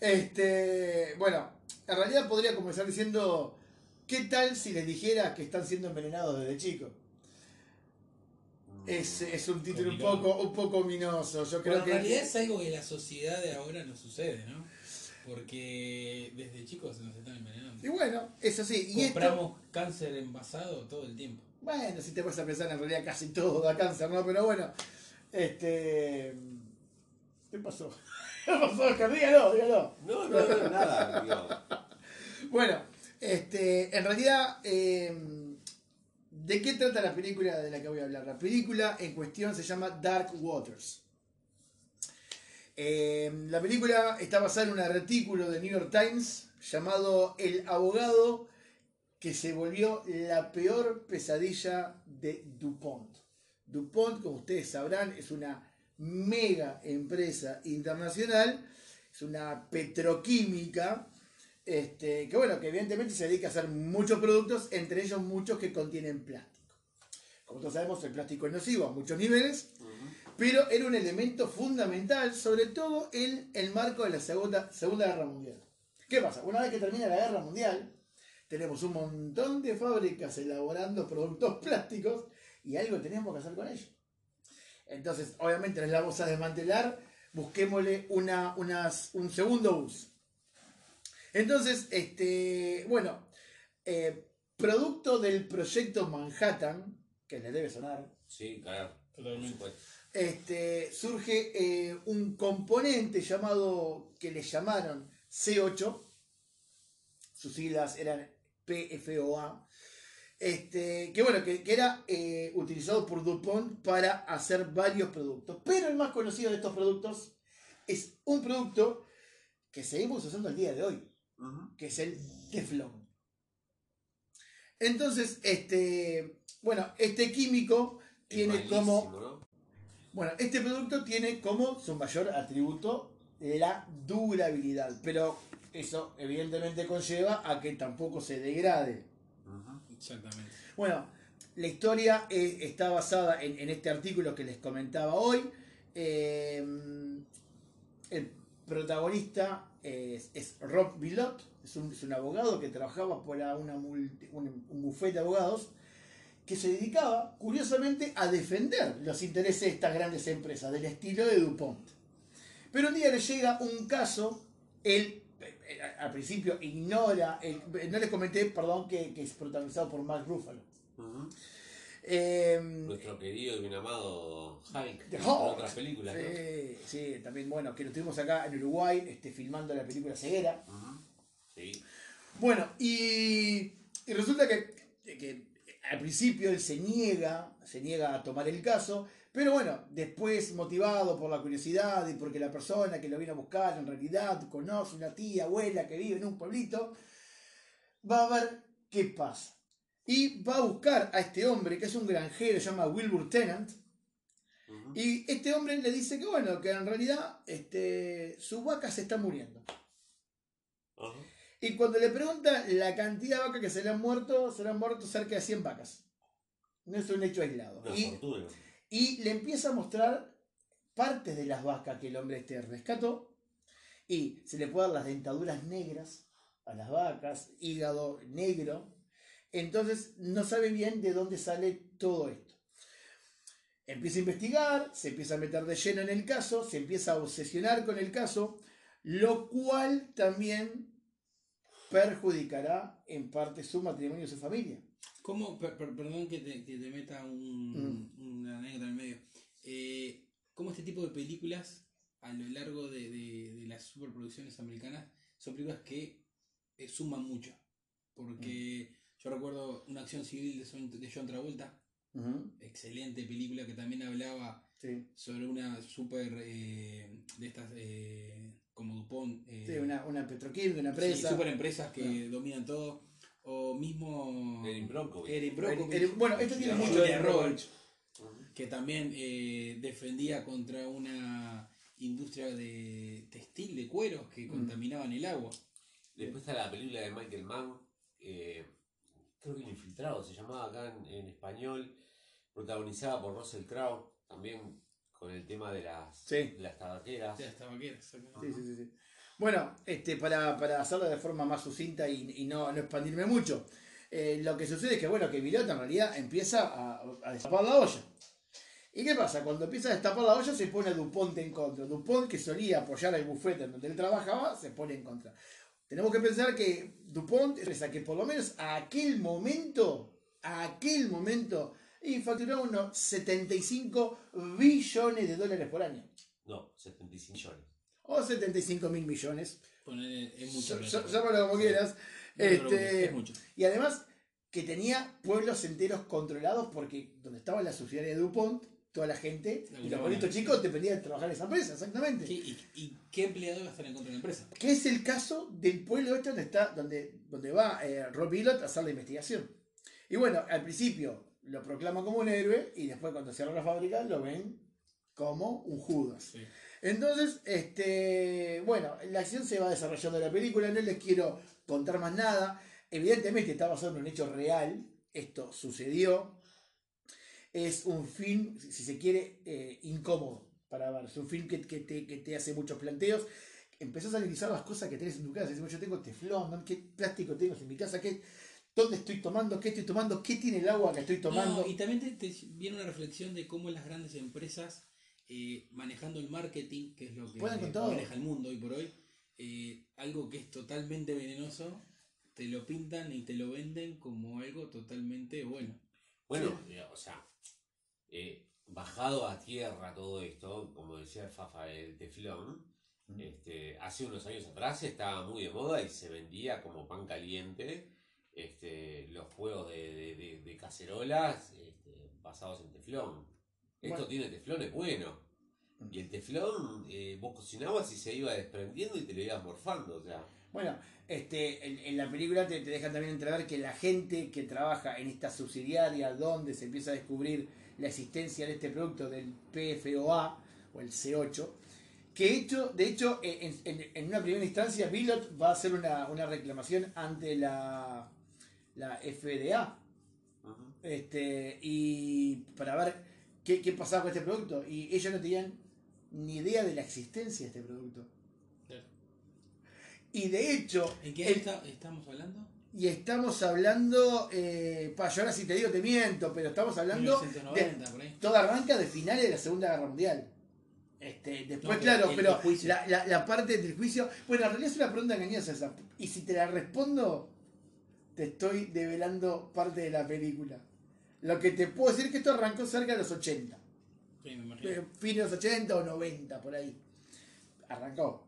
Este, bueno, en realidad podría comenzar diciendo, ¿qué tal si les dijera que están siendo envenenados desde chicos? es, es un título un poco, un poco ominoso. Yo creo Pero en que. realidad es algo que la sociedad de ahora no sucede, ¿no? Porque desde chicos se nos están envenenando. Y bueno, eso sí. Y esto, Compramos cáncer envasado todo el tiempo. bueno, si te vas a pensar, en realidad casi todo da cáncer, ¿no? Pero bueno, este. ¿Qué pasó? ¿Qué pasó, Oscar? Dígalo, dígalo. No, no, no, nada. Bueno, este, en realidad, eh, ¿de qué trata la película de la que voy a hablar? La película en cuestión se llama Dark Waters. Eh, la película está basada en un artículo de New York Times llamado El abogado que se volvió la peor pesadilla de DuPont. DuPont, como ustedes sabrán, es una mega empresa internacional, es una petroquímica, este, que bueno, que evidentemente se dedica a hacer muchos productos, entre ellos muchos que contienen plástico. Como todos sabemos, el plástico es nocivo a muchos niveles, pero era un elemento fundamental, sobre todo en el marco de la Segunda, segunda Guerra Mundial. ¿Qué pasa? Una vez que termina la Guerra Mundial, tenemos un montón de fábricas elaborando productos plásticos y algo tenemos que hacer con ellos. Entonces, obviamente, no la vamos a desmantelar, busquémosle una, unas- un segundo uso. Entonces, este, bueno, eh, producto del proyecto Manhattan, que les debe sonar, Sí, claro. Supuesto. este, surge eh, un componente llamado, que le llamaron C8, sus siglas eran PFOA, este, que bueno, que, que era eh, utilizado por DuPont para hacer varios productos. Pero el más conocido de estos productos es un producto que seguimos usando al día de hoy, que es el Teflón. Entonces, este, bueno, este químico Es tiene como malísimo, ¿no? bueno, este producto tiene como su mayor atributo la durabilidad, pero eso evidentemente conlleva a que tampoco se degrade. Exactamente. Bueno, la historia eh, está basada en, este artículo que les comentaba hoy. Eh, el protagonista es, Rob Villot, es un, abogado que trabajaba para una un, un bufete de abogados que se dedicaba, curiosamente, a defender los intereses de estas grandes empresas, del estilo de DuPont. Pero un día le llega un caso, él al principio ignora, el- no les comenté, perdón, que, que es protagonizado por Mark Ruffalo. Eh, Nuestro querido y bien amado Hulk. Hulk. otras películas, ¿no? sí, sí, también, bueno, que lo tuvimos acá en Uruguay, este, filmando la película Ceguera. Sí. Bueno, y, y resulta que, que al principio él se niega, se niega a tomar el caso, pero bueno, después motivado por la curiosidad y porque la persona que lo vino a buscar en realidad conoce una tía, abuela que vive en un pueblito, va a ver qué pasa. Y va a buscar a este hombre, que es un granjero, se llama Wilbur Tennant, y este hombre le dice que bueno, que en realidad este, su vaca se está muriendo. Ajá. Y cuando le pregunta la cantidad de vacas que se le han muerto, se le han muerto cerca de 100 vacas. No es un hecho aislado. Y. y le empieza a mostrar partes de las vacas que el hombre este rescató. Y se le puede dar las dentaduras negras a las vacas, hígado negro. Entonces no sabe bien de dónde sale todo esto. Empieza a investigar, se empieza a meter de lleno en el caso, se empieza a obsesionar con el caso, lo cual también perjudicará en parte su matrimonio y su familia. ¿Cómo, per- per- perdón que te, que te meta un, una anécdota en el medio, Eh, ¿cómo este tipo de películas a lo largo de, de- de las superproducciones americanas son películas que eh, suman mucho? Porque yo recuerdo una acción civil de, de John Travolta, excelente película que también hablaba Sí. sobre una super eh, de estas eh, como Dupont eh, Sí, una, una petroquímica, una sí, empresa. super empresas que dominan todo o mismo Erin Brockovich. Erin bueno, esto tiene mucho de que también eh, defendía contra una industria de textil de cueros que Mm. contaminaban el agua. Después está la película de Michael Mann, eh, creo que El Infiltrado se llamaba acá en, en español, protagonizada por Russell Crowe, también con el tema de las, Sí. de las tabaqueras. Exactamente. Sí, sí, sí, sí. Bueno, este, para, para hacerlo de forma más sucinta y, no, no expandirme mucho, eh, lo que sucede es que, bueno, que Vilota en realidad empieza a, a destapar la olla. ¿Y qué pasa? Cuando empieza a destapar la olla se pone a Dupont en contra. Dupont, que solía apoyar al bufete en donde él trabajaba, se pone en contra. Tenemos que pensar que Dupont es que por lo menos a aquel momento, a aquel momento, y facturaba unos 75 billones de dólares por año. No, 75 millones. O 75 mil millones. Poner, es mucho. Llámalo como quieras. Este, es mucho. y además que tenía pueblos enteros controlados porque donde estaba la subsidiaria de DuPont, toda la gente, y los en- chicos dependían de trabajar en esa empresa, exactamente. ¿Qué- y, y qué empleado va a estar en contra de la empresa? Que es el caso del pueblo este donde está, donde, donde va eh, Rob Billot a hacer la investigación. Y bueno, al principio lo proclama como un héroe y después cuando cierra la fábrica lo ven como un Judas. Sí. Entonces, este, bueno, la acción se va desarrollando en la película, no les quiero contar más nada. Evidentemente está basado en un hecho real, esto sucedió. Es un film, si se quiere, eh, incómodo para ver. Es un film que, que te, que te hace muchos planteos. Empezás a analizar las cosas que tenés en tu casa. Decimos, yo tengo teflón. ¿qué plástico tengo en mi casa? ¿Qué, ¿Dónde estoy tomando? ¿Qué estoy tomando? ¿Qué tiene el agua que estoy tomando? No, y también te, te viene una reflexión de cómo las grandes empresas, eh, manejando el marketing, que es lo que maneja el mundo hoy por hoy, eh, algo que es totalmente venenoso, te lo pintan y te lo venden como algo totalmente bueno. Bueno, o sea, eh, bajado a tierra todo esto, como decía el Fafa, el teflón, este, hace unos años atrás estaba muy de moda y se vendía como pan caliente este, los juegos de, de- de- de cacerolas este, basados en teflón. Esto Bueno. tiene teflón, es bueno. Mm. Y el teflón, eh, vos cocinabas y se iba desprendiendo y te lo ibas morfando, o sea. Bueno, este, en, en la película te, te dejan también entrever que la gente que trabaja en esta subsidiaria donde se empieza a descubrir la existencia de este producto del PFOA o el C8, que hecho, de hecho, en, en- en una primera instancia, Billot va a hacer una, una reclamación ante la, la FDA este, y para ver qué, qué pasaba con este producto. Y ellos no tenían ni idea de la existencia de este producto. Y de hecho, ¿En qué el- año está- estamos hablando? y estamos hablando, eh, pa, yo ahora sí te digo te miento, pero estamos hablando 1990, por ahí. de toda arranca de finales de la Segunda Guerra Mundial. Este, después, No, claro, el- pero el juicio. la, la- la parte del juicio, bueno, en realidad es una pregunta engañosa esa. Y si te la respondo, te estoy develando parte de la película. Lo que te puedo decir es que esto arrancó cerca de los 80. Sí, me imagino. Eh, fines de los 80 o 90, por ahí. Arrancó.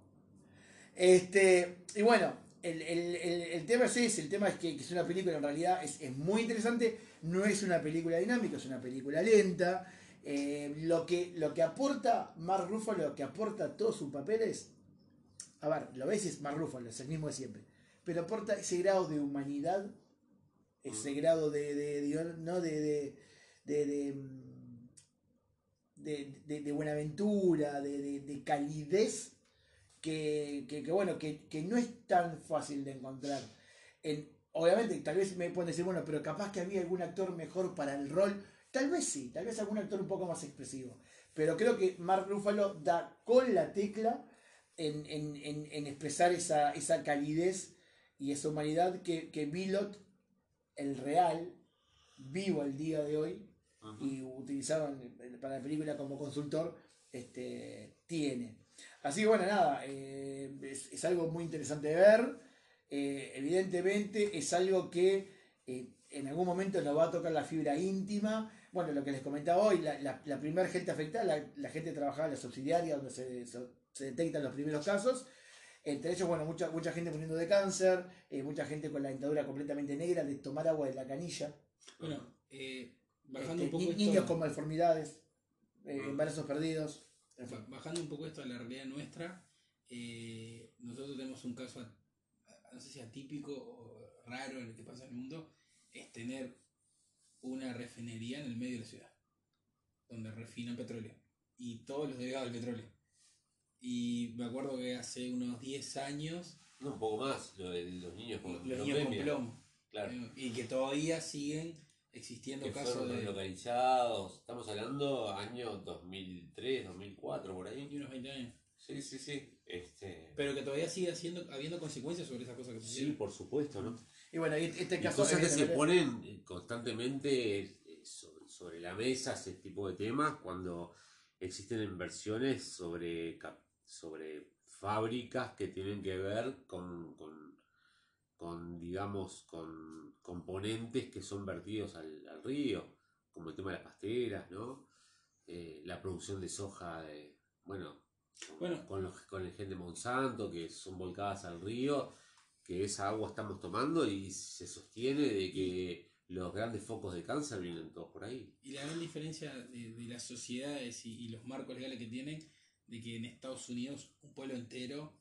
Este, y bueno, el, el- el- el tema es ese, el tema es que, que es una película, en realidad es, es muy interesante, no es una película dinámica, es una película lenta. Eh, lo, que, lo que aporta Mark Ruffalo, lo que aporta todos sus papeles, a ver, lo ves es Mark Ruffalo, es el mismo de siempre, pero aporta ese grado de humanidad, ese grado de, de, de- no de, de, mm, buenaventura, de, de- de calidez, que, que- bueno, que, que no es tan fácil de encontrar. En, obviamente, tal vez me pueden decir, bueno, pero capaz que había algún actor mejor para el rol. Tal vez sí, tal vez algún actor un poco más expresivo. Pero creo que Mark Ruffalo da con la tecla en, en- en- expresar esa, esa calidez y esa humanidad que, que Billot, el real, vivo al día de hoy, y utilizado en- para la película como consultor, este, tiene. Así que bueno, nada, eh, es, es algo muy interesante de ver. Eh, evidentemente es algo que eh, en algún momento nos va a tocar la fibra íntima. Bueno, lo que les comentaba hoy, la, la, la primera gente afectada, la, la gente trabajaba en la subsidiaria donde se detectan los primeros casos. Entre ellos, bueno, mucha, mucha gente muriendo de cáncer, eh, mucha gente con la dentadura completamente negra de tomar agua de la canilla. Bueno, eh, bajando Este, un poco esto, niños con malformidades, eh, embarazos perdidos. en fin. ba- bajando un poco esto a la realidad nuestra, eh, nosotros tenemos un caso, no sé si atípico o raro en el que pasa en el mundo, es tener una refinería en el medio de la ciudad, donde refinan petróleo y todos los derivados del petróleo. Y me acuerdo que hace unos 10 años, No, un poco más, lo de los niños con los niños con plomo, Claro. eh, y que todavía siguen existiendo que casos fueron de, relocalizados. Estamos hablando año 2003, 2004, por ahí. de unos 20 años. Sí, sí, sí. Este... Pero que todavía sigue haciendo, habiendo consecuencias sobre esas cosas que Sí, sucedieron. por supuesto, ¿no? Y bueno, y este Y caso. cosas que se ponen eh, constantemente eh, so- sobre la mesa ese tipo de temas cuando existen inversiones sobre, cap- sobre fábricas que tienen que ver con, con, con, digamos, con componentes que son vertidos al, al río, como el tema de las pasteras, ¿no? Eh, la producción de soja, de, bueno, con, Bueno. con, los, con el gen de Monsanto, que son volcadas al río, que esa agua estamos tomando y se sostiene de que los grandes focos de cáncer vienen todos por ahí. Y la gran diferencia de, de las sociedades y, y los marcos legales que tienen, de que en Estados Unidos un pueblo entero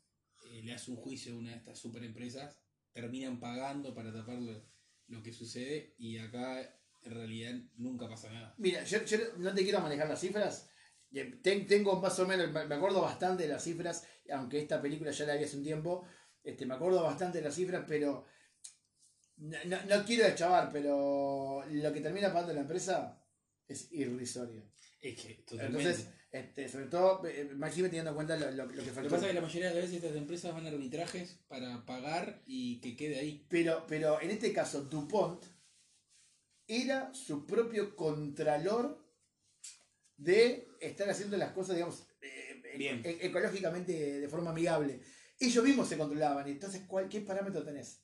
eh, le hace un juicio a una de estas superempresas, terminan pagando para tapar lo, lo que sucede y acá en realidad nunca pasa nada. Mira, yo, yo no te quiero manejar las cifras. eh, ten- tengo más o menos, me acuerdo bastante de las cifras, aunque esta película ya la vi hace un tiempo. Este, me acuerdo bastante de las cifras, pero no, no- no quiero deschavar, pero lo que termina pagando la empresa es irrisorio. Es que totalmente. Entonces, este, sobre todo, eh, máximo teniendo en cuenta lo, lo- lo que lo que faltó. pasa es que la mayoría de las veces estas empresas van a arbitrajes para pagar y que quede ahí. Pero, pero en este caso, DuPont era su propio contralor de estar haciendo las cosas, digamos, eh, Bien. e- ecológicamente de forma amigable. Ellos mismos se controlaban. Entonces, ¿cuál, ¿qué parámetro tenés?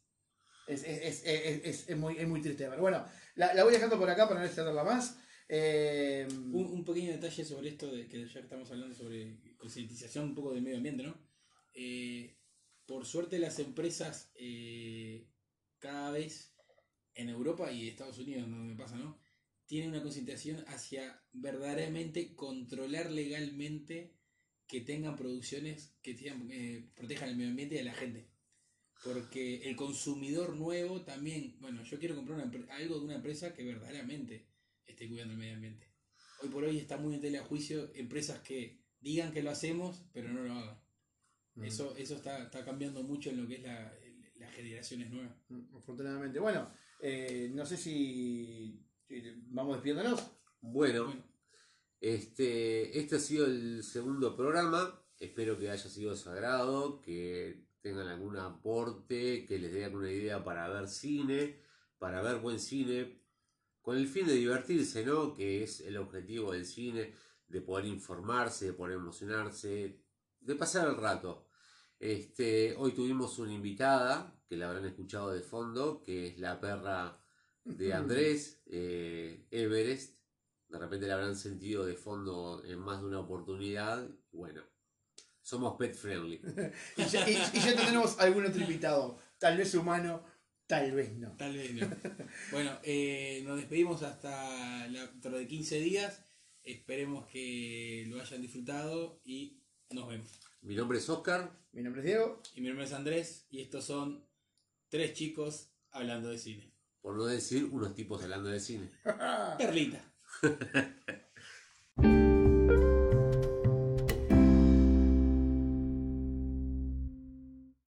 Es, es, es, es- muy, es muy triste. Pero bueno, la, la voy dejando por acá para no extenderla más. Eh, Un, un pequeño detalle sobre esto, de que ya estamos hablando sobre concientización un poco del medio ambiente, ¿no? Eh, por suerte las empresas eh, cada vez en Europa y Estados Unidos, donde pasa, ¿no? Tienen una concientización hacia verdaderamente controlar legalmente que tengan producciones que tengan, protejan el medio ambiente y a la gente. Porque el consumidor nuevo también, bueno, yo quiero comprar algo de una empresa que verdaderamente esté cuidando el medio ambiente. Hoy por hoy está muy en tela de juicio empresas que digan que lo hacemos, pero no lo hagan. Mm. Eso, eso está, está cambiando mucho en lo que es la, las generaciones nuevas. mm, afortunadamente. Bueno, eh, no sé si si vamos despidiéndonos. Bueno, Bueno, Este, este ha sido el segundo programa. Espero que haya sido de su agrado, que tengan algún aporte, que les dé alguna idea para ver cine, para ver buen cine, con el fin de divertirse, ¿no? Que es el objetivo del cine, de poder informarse, de poder emocionarse, de pasar el rato. Este, hoy tuvimos una invitada, que la habrán escuchado de fondo, que es la perra de Andrés, eh, Everest. De repente la habrán sentido de fondo en más de una oportunidad. Bueno, somos pet friendly. Y ya, y- y ya tenemos algún otro invitado. Tal vez humano, tal vez no. tal vez no. bueno, eh, nos despedimos hasta la, dentro de 15 días. Esperemos que lo hayan disfrutado y nos vemos. Mi nombre es Oscar. Mi nombre es Diego. Y mi nombre es Andrés y estos son tres chicos hablando de cine. Por no decir unos tipos hablando de cine. Perlita.